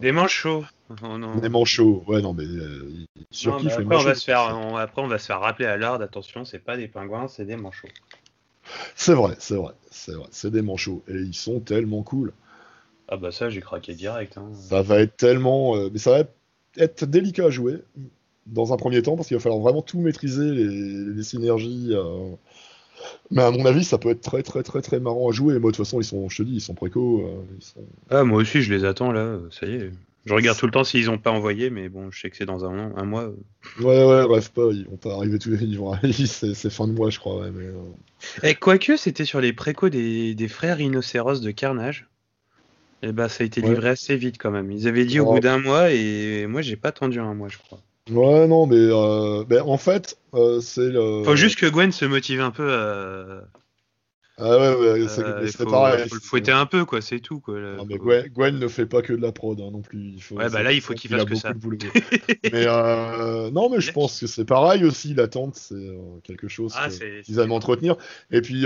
Des manchots. Oh, Des manchots. Ouais, non, mais. Euh, ils après, on va se faire, après, on va se faire rappeler à l'ordre attention, c'est pas des pingouins, c'est des manchots. C'est vrai, c'est vrai, c'est vrai. C'est des manchots. Et ils sont tellement cool. Ah bah ça, j'ai craqué direct. Hein. Ça va être tellement... Euh, mais ça va être délicat à jouer dans un premier temps parce qu'il va falloir vraiment tout maîtriser, les, synergies. Euh. Mais à mon avis, ça peut être très très très très marrant à jouer. moi, de toute façon, ils sont, je te dis, ils sont préco. Euh, ah, moi aussi, je les attends là. Ça y est. Je regarde tout le temps s'ils ont pas envoyé, mais bon, je sais que c'est dans un, un mois. Ouais, ouais, bref, pas. Ils vont pas arriver tous les. Ils c'est fin de mois, je crois. Ouais, mais, Et eh, quoique, c'était sur les précos des, des frères rhinocéros de Carnage. Et eh bah ça a été livré assez vite quand même. Ils avaient dit au bout d'un mois et moi j'ai pas attendu un mois je crois. Ouais non mais, euh, ben, en fait euh, c'est le. Faut juste que Gwen se motive un peu à, ah ouais, ouais c'est euh, pareil. Il faut le fouetter un peu, quoi, c'est tout. Quoi, mais Gwen, ne fait pas que de la prod hein, non plus. Il faut, ouais, bah là, il faut qu'il fasse que ça. mais euh, non, mais je pense que c'est pareil aussi, l'attente, c'est euh, quelque chose ah, qu'ils aiment entretenir. Et puis,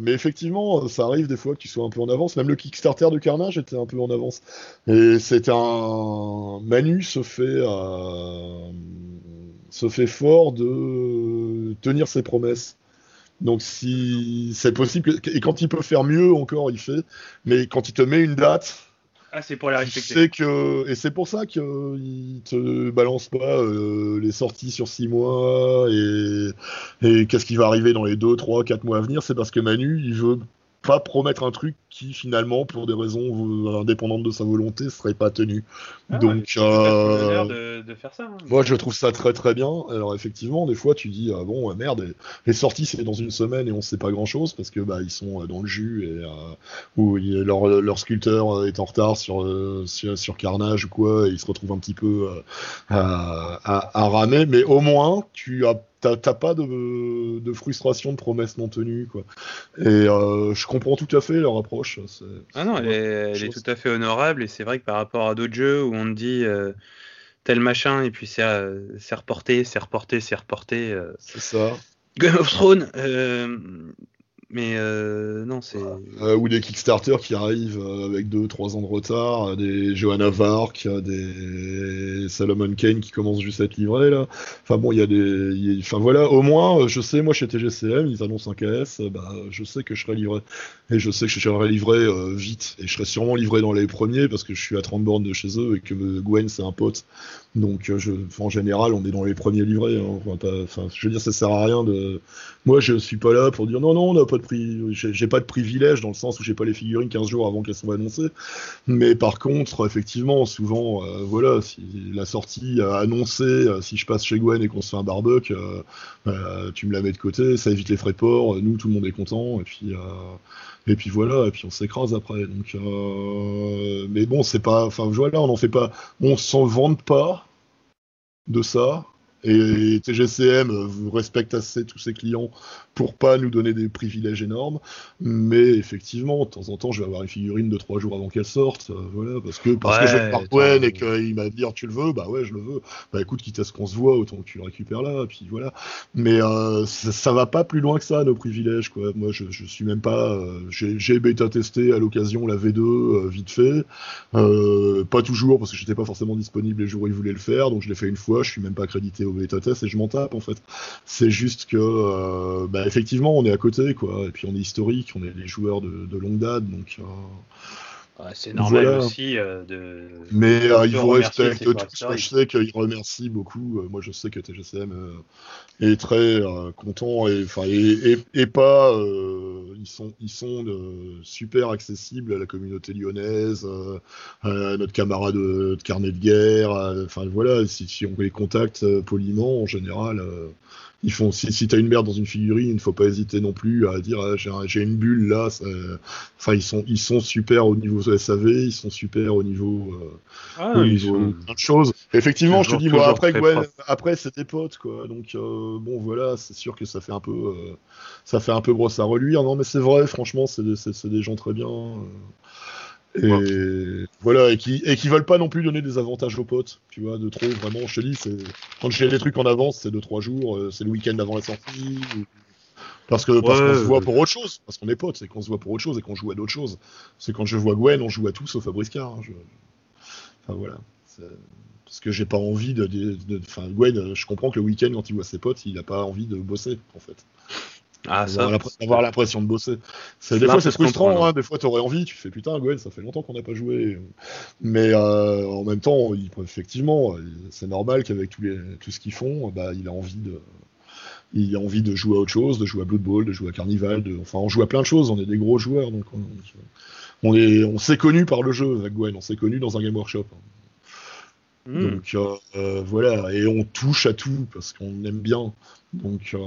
mais effectivement, ça arrive des fois que tu sois un peu en avance. Même le Kickstarter de Carnage était un peu en avance. Et c'est un. Manu se fait, se fait fort de tenir ses promesses. Donc si c'est possible, et quand il peut faire mieux encore, il fait. Mais quand il te met une date, ah, c'est pour la respecter. que et c'est pour ça qu'il te balance pas euh, les sorties sur 6 mois et, et qu'est-ce qui va arriver dans les 2, 3, 4 mois à venir. C'est parce que Manu, il veut pas promettre un truc qui finalement, pour des raisons indépendantes de sa volonté, serait pas tenu. Ah Donc, euh, de, faire ça. Hein. moi, je trouve ça très très bien. Alors effectivement, des fois, tu dis ah bon, merde, les sorties c'est dans une semaine et on sait pas grand chose parce que bah ils sont dans le jus et euh, ou leur, leur, sculpteur est en retard sur, sur, Carnage ou quoi, et ils se retrouvent un petit peu euh, à, à, à ramer. Mais au moins, tu as t'as pas de, de, frustration de promesses non tenues quoi. Et euh, je comprends tout à fait leur approche. Ah non, elle, est, tout à fait honorable et c'est vrai que par rapport à d'autres jeux où on te dit euh, tel machin et puis c'est euh, reporté, c'est reporté, c'est reporté. c'est ça. Game of Thrones, mais euh, non, c'est. Euh, ou des Kickstarter qui arrivent euh, avec 2-3 ans de retard, euh, des Johanna Vark, euh, des Salomon Kane qui commencent juste à être livrés là. Enfin bon, il y a des. Enfin voilà, au moins, euh, je sais, moi chez TGCM, ils annoncent un KS, euh, bah, je sais que je serai livré. Et je sais que je serai livré euh, vite. Et je serai sûrement livré dans les premiers parce que je suis à 30 bornes de chez eux et que euh, Gwen c'est un pote. Donc euh, en général, on est dans les premiers livrés. hein. Enfin, je veux dire, ça sert à rien de. Moi, je suis pas là pour dire non, non, on n'a pas de prix. J'ai pas de privilège dans le sens où j'ai pas les figurines 15 jours avant qu'elles soient annoncées. Mais par contre, effectivement, souvent, euh, voilà, si la sortie euh, annoncée, euh, si je passe chez Gwen et qu'on se fait un barbecue, tu me la mets de côté, ça évite les frais de port. Nous, tout le monde est content. Et puis. et puis voilà, et puis on s'écrase après. Donc, mais bon, c'est pas. Enfin, voilà, on n'en fait pas. On s'en vante pas de ça. Et TGCM respecte assez tous ses clients pour pas nous donner des privilèges énormes. Mais effectivement, de temps en temps, je vais avoir une figurine de trois jours avant qu'elle sorte. euh, voilà, parce que, parce que je Ouais, attends. Gwen et qu'il m'a dit tu le veux, bah ouais, je le veux. Bah écoute, quitte à ce qu'on se voit, autant que tu le récupères là. Et puis voilà. Mais euh, ça, ça va pas plus loin que ça, nos privilèges. Quoi. Moi, je, je suis même pas. euh, j'ai bêta testé à l'occasion la V2 euh, vite fait. Pas toujours parce que j'étais pas forcément disponible les jours où ils voulaient le faire. Donc je l'ai fait une fois. Je suis même pas accrédité au et je m'en tape en fait. C'est juste que, euh, bah, effectivement, on est à côté, quoi. Et puis on est historique, on est des joueurs de, de longue date, donc. euh, C'est normal Voilà. aussi euh, de. Mais euh, On il peut vous remercier respecte ces tous. collecteurs. Je sais qu'ils remercient beaucoup. Euh, Moi, je sais que TGCM euh, est très content et, et, et, et pas. ils sont, ils sont super accessibles à la communauté lyonnaise, à notre camarade de, de carnet de guerre. Enfin voilà, si, si on les contacte poliment, en général. Euh, ils font, si, si t'as une merde dans une figurine, il ne faut pas hésiter non plus à dire ah, j'ai un- j'ai une bulle là. ça- Enfin, ils sont, ils sont super au niveau SAV, ils sont super au niveau, euh, Ah, au niveau sont- plein de choses. Effectivement, je te dis, moi, après, Gwen, après, c'est tes potes, quoi. Donc, euh, bon, voilà, c'est sûr que ça fait un peu, euh, ça fait un peu brosse à reluire. Non, mais c'est vrai, franchement, c'est des, c'est- c'est des gens très bien. Et voilà, et qui, et qui veulent pas non plus donner des avantages aux potes, tu vois, de trop, vraiment, je te dis, c'est, quand j'ai des trucs en avance, c'est 2-3 jours, euh, c'est le week-end avant la sortie, ou- parce que, parce qu'on se voit pour autre chose, parce qu'on est potes, c'est qu'on se voit pour autre chose et qu'on joue à d'autres choses. C'est quand je vois Gwen, on joue à tout sauf à Briscard. hein, je- Enfin, voilà. C'est- Parce que j'ai pas envie de. de- de- Enfin, Gwen, euh, je comprends que le week-end, quand il voit ses potes, il a pas envie de bosser, en fait. Ah, ça. Avoir l'impression- de bosser. C'est, des fois, c'est frustrant, hein, des fois, t'aurais envie, tu fais putain, Gwen, ça fait longtemps qu'on n'a pas joué. Mais euh, en même temps, il, effectivement, c'est normal qu'avec tous les, tout ce qu'ils font, bah, il a envie de. Il a envie de jouer à autre chose, de jouer à Blood Bowl, de jouer à Carnival, de... enfin on joue à plein de choses, on est des gros joueurs, donc on, on est, on s'est connu par le jeu avec Gwen, on s'est connu dans un game workshop. Hmm. Donc euh, euh, voilà, et on touche à tout parce qu'on aime bien. Donc euh,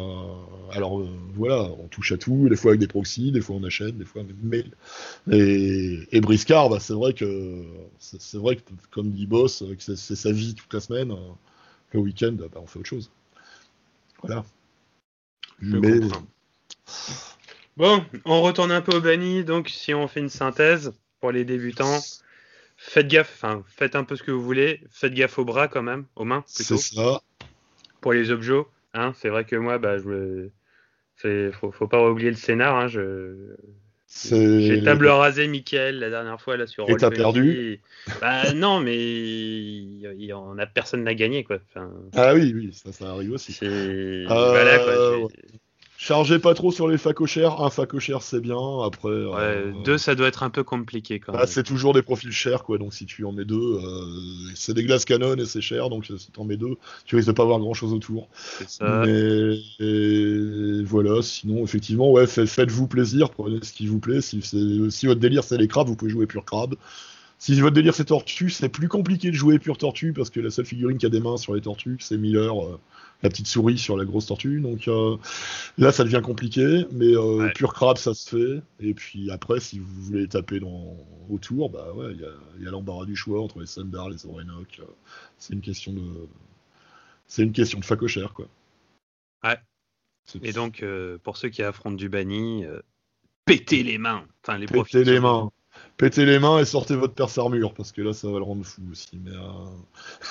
alors euh, voilà, on touche à tout, des fois avec des proxys, des fois on achète, des fois avec des mails. Et, et Briscard, bah, c'est vrai que c'est vrai que comme dit Boss, que c'est sa vie toute la semaine. euh, le week-end, bah, on fait autre chose. Voilà. Je Mais. Bon, on retourne un peu au banni, donc si on fait une synthèse pour les débutants, faites gaffe, enfin faites un peu ce que vous voulez, faites gaffe aux bras quand même, aux mains plutôt, c'est ça. pour les objets. Hein, c'est vrai que moi, bah, je me... faut, faut pas oublier le scénar. Hein, je... J'ai table rasé Michael la dernière fois là sur Et t'as Roll20. perdu Bah non, mais il y en a personne n'a gagné quoi. Enfin, Ah oui, oui, ça, ça arrive aussi. Euh, voilà quoi. Chargez pas trop sur les facochères. Un facochère, c'est bien. Après, ouais, euh, deux, ça doit être un peu compliqué quand bah, même. c'est toujours des profils chers, quoi. Donc si tu en mets deux, euh, c'est des glaces canon et c'est cher. Donc si tu en mets deux, tu risques de pas avoir grand chose autour. C'est ça. Mais et voilà, sinon, effectivement, ouais, fait- faites-vous plaisir, prenez ce qui vous plaît. Si, votre délire c'est les crabes, vous pouvez jouer pur crabe. Si votre délire c'est tortue, c'est plus compliqué de jouer pur tortue parce que la seule figurine qui a des mains sur les tortues, c'est Miller, euh, la petite souris sur la grosse tortue. Donc euh, là, ça devient compliqué, mais euh, Ouais. pur crabe, ça se fait. Et puis après, si vous voulez taper dans, autour, bah ouais, il y a, a l'embarras du choix entre les Sundar, les Orenok. euh, c'est une question de, c'est une question de facochère, quoi. Ouais. Et donc, euh, pour ceux qui affrontent du banni, pétez les mains. Enfin, les Pétez les mains. Pétez les mains et sortez votre perce armure, parce que là, ça va le rendre fou aussi. Mais,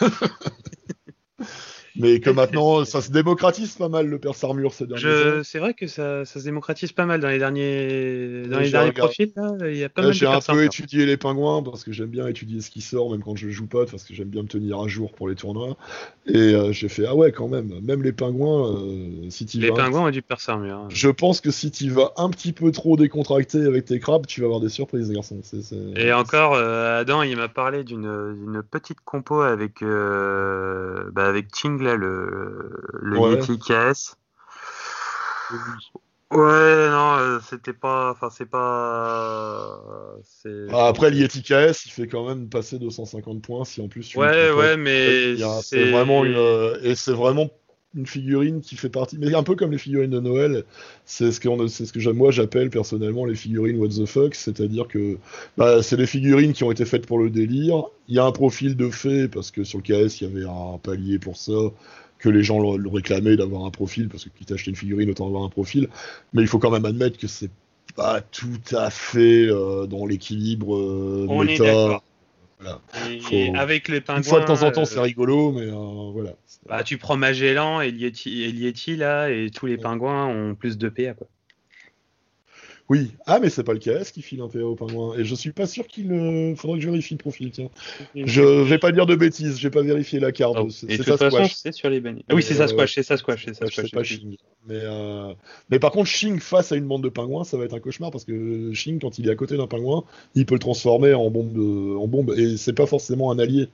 Mais que maintenant, ça se démocratise pas mal le père Sarmur ces derniers C'est vrai que ça, ça, se démocratise pas mal dans les derniers, dans les derniers profils. Là, il y a pas mal J'ai un peu étudié les pingouins parce que j'aime bien étudier ce qui sort, même quand je joue pas, parce que j'aime bien me tenir à jour pour les tournois. Et euh, j'ai fait, ah ouais, quand même, même les pingouins, euh, si tu Les pingouins ont du père Sarmur. Hein. Je pense que si tu vas un petit peu trop décontracté avec tes crabes, tu vas avoir des surprises, garçon. Et encore, euh, Adam, il m'a parlé d'une petite compo avec, bah, avec Ching le, le Yeti KS. Ouais, non, euh, c'était pas. Enfin, c'est pas. Ah, après, le Yeti KS, il fait quand même passer 250 points si en plus. ouais, ouais, mais. C'est vraiment une. Euh, et c'est vraiment une figurine qui fait partie, mais un peu comme les figurines de Noël, c'est ce que, c'est ce que moi j'appelle personnellement les figurines what the fuck, c'est-à-dire que bah, c'est des figurines qui ont été faites pour le délire. Il y a un profil de fait parce que sur le KS il y avait un palier pour ça, que les gens le réclamaient d'avoir un profil parce que quitte à acheter une figurine autant avoir un profil, mais il faut quand même admettre que c'est pas tout à fait euh, dans l'équilibre euh, méta. Avec les pingouins. Une fois de temps en temps, c'est euh, rigolo, mais euh, voilà. Bah, tu prends Magellan et Lieti, là, et tous les pingouins ont plus de PA, quoi. Oui. Ah, mais c'est pas le KS qui file un PA au pingouin. Et je suis pas sûr qu'il. Euh... Faudrait que je vérifie le profil, tiens. Je vais pas dire de bêtises, j'ai pas vérifié la carte. Oh. C'est ça Squash. C'est sur les bannis. Ah oui, c'est ça Squash, c'est ça Squash, c'est ça Squash. pas Shing. Mais, euh... mais par contre, Shing face à une bande de pingouins, ça va être un cauchemar parce que Shing, quand il est à côté d'un pingouin, il peut le transformer en bombe, de... en bombe et c'est pas forcément un allié.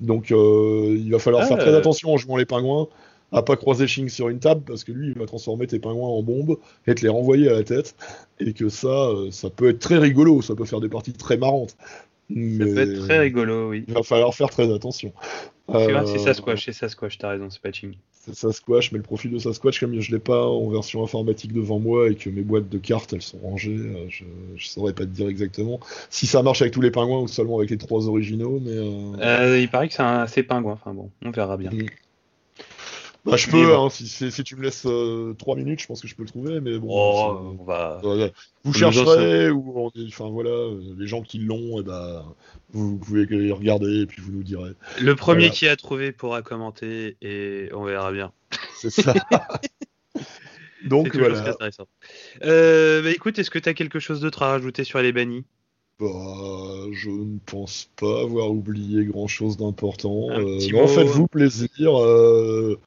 Donc euh, il va falloir faire très euh. attention en jouant les pingouins à pas croiser Shing sur une table parce que lui il va transformer tes pingouins en bombes et te les renvoyer à la tête. Et que ça euh, ça peut être très rigolo ça peut faire des parties très marrantes. Mais ça peut être très rigolo oui. il va falloir faire très attention. C'est Sasquatch c'est Sasquatch t'as raison c'est pas Shing c'est Sasquatch mais le profil de Sasquatch comme je l'ai pas en version informatique devant moi et que mes boîtes de cartes elles sont rangées je, je saurais pas te dire exactement. Si ça marche avec tous les pingouins ou seulement avec les trois originaux mais il paraît que c'est un assez pingouin enfin bon on verra bien. Mm. Bah, je peux, hein, si, si, tu me laisses euh, 3 minutes, je pense que je peux le trouver, mais bon. Oh, on va... vous chercherez, ou enfin voilà, euh, les gens qui l'ont, et eh ben, vous, pouvez regarder et puis vous nous direz. Le premier qui a trouvé pourra commenter et on verra bien. C'est ça. Donc voilà. Euh, bah, écoute, est-ce que tu as quelque chose d'autre à rajouter sur les bannis? Bah, je ne pense pas avoir oublié grand chose d'important. Euh, faites-vous plaisir. Euh,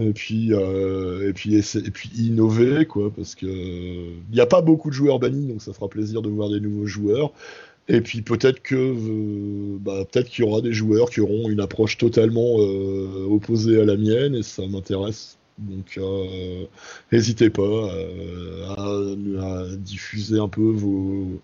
et puis, euh, et puis, et puis innover, quoi, parce que il n'y a pas beaucoup de joueurs bannis, donc ça fera plaisir de voir des nouveaux joueurs. Et puis peut-être que bah, peut-être qu'il y aura des joueurs qui auront une approche totalement opposée à la mienne, et ça m'intéresse donc, n'hésitez pas à, diffuser un peu vos,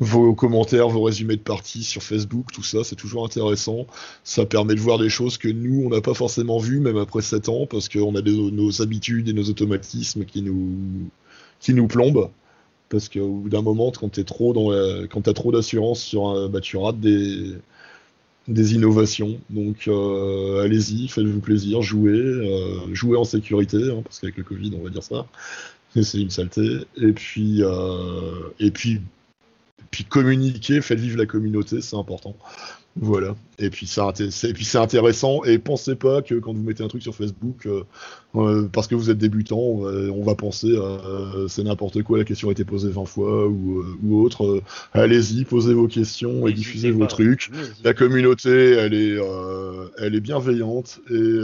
vos, commentaires, vos résumés de parties sur Facebook, tout ça, c'est toujours intéressant. Ça permet de voir des choses que nous, on n'a pas forcément vues, même après 7 ans, parce qu'on a nos habitudes et nos automatismes qui nous, qui nous plombent. Parce qu'au bout d'un moment, quand tu trop as trop d'assurance sur un, bah, tu rates des, des innovations. Donc euh, allez-y, faites-vous plaisir, jouez, euh, jouez en sécurité, hein, parce qu'avec le Covid, on va dire ça, c'est une saleté. Et puis, euh, et puis, puis communiquer, faites vivre la communauté, c'est important. Voilà. Et puis c'est intéressant. Et pensez pas que quand vous mettez un truc sur Facebook, euh, euh, parce que vous êtes débutant, on va, penser euh, c'est n'importe quoi, la question a été posée 20 fois ou, autre. Allez-y, posez vos questions et diffusez vos trucs. La communauté, elle est, elle est bienveillante et,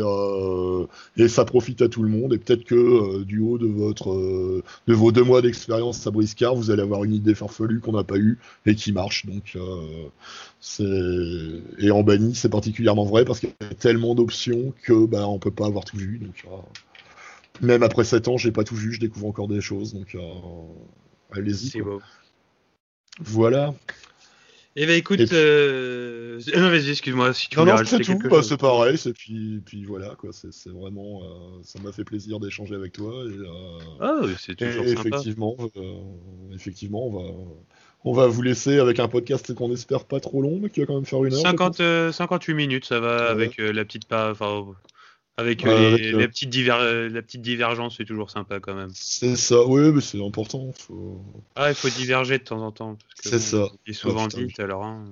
et ça profite à tout le monde. Et peut-être que du haut de votre, de vos deux mois d'expérience à Briscard, vous allez avoir une idée farfelue qu'on n'a pas eue et qui marche. Donc et en banni, c'est particulièrement vrai parce qu'il y a tellement d'options que bah, on peut pas avoir tout vu. Donc, euh, même après 7 ans, j'ai pas tout vu, je découvre encore des choses. Donc, euh, allez-y. Voilà. Eh ben écoute, euh, non vas-y, excuse-moi si tu non, non, c'est tout, bah, c'est pareil, et puis, puis voilà quoi, c'est vraiment, ça m'a fait plaisir d'échanger avec toi et, ah, c'est toujours sympa. effectivement, effectivement, on va, on va vous laisser avec un podcast qu'on espère pas trop long, mais qui va quand même faire une heure. 50, 58 euh, minutes, ça va avec euh, la petite enfin, avec, euh, les, la, petite la petite divergence, c'est toujours sympa quand même. C'est ça, oui, mais c'est important. Ah, il faut diverger de temps en temps. C'est ça. C'est souvent dit, alors. Hein.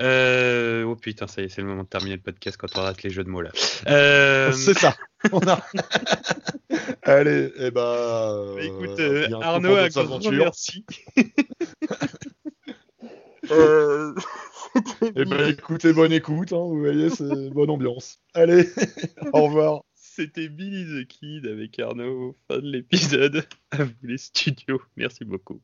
Euh, oh putain, ça y est, c'est le moment de terminer le podcast quand on rate les jeux de mots là. Euh, C'est ça. On a... Allez, et bah. écoute, euh, euh, bientôt Arnaud, aventures. merci. Euh, Eh ben, écoutez, bonne écoute, hein, vous voyez, c'est bonne ambiance. Allez, au revoir. C'était Billy the Kid avec Arnaud. Fin de l'épisode. À vous les studios. Merci beaucoup.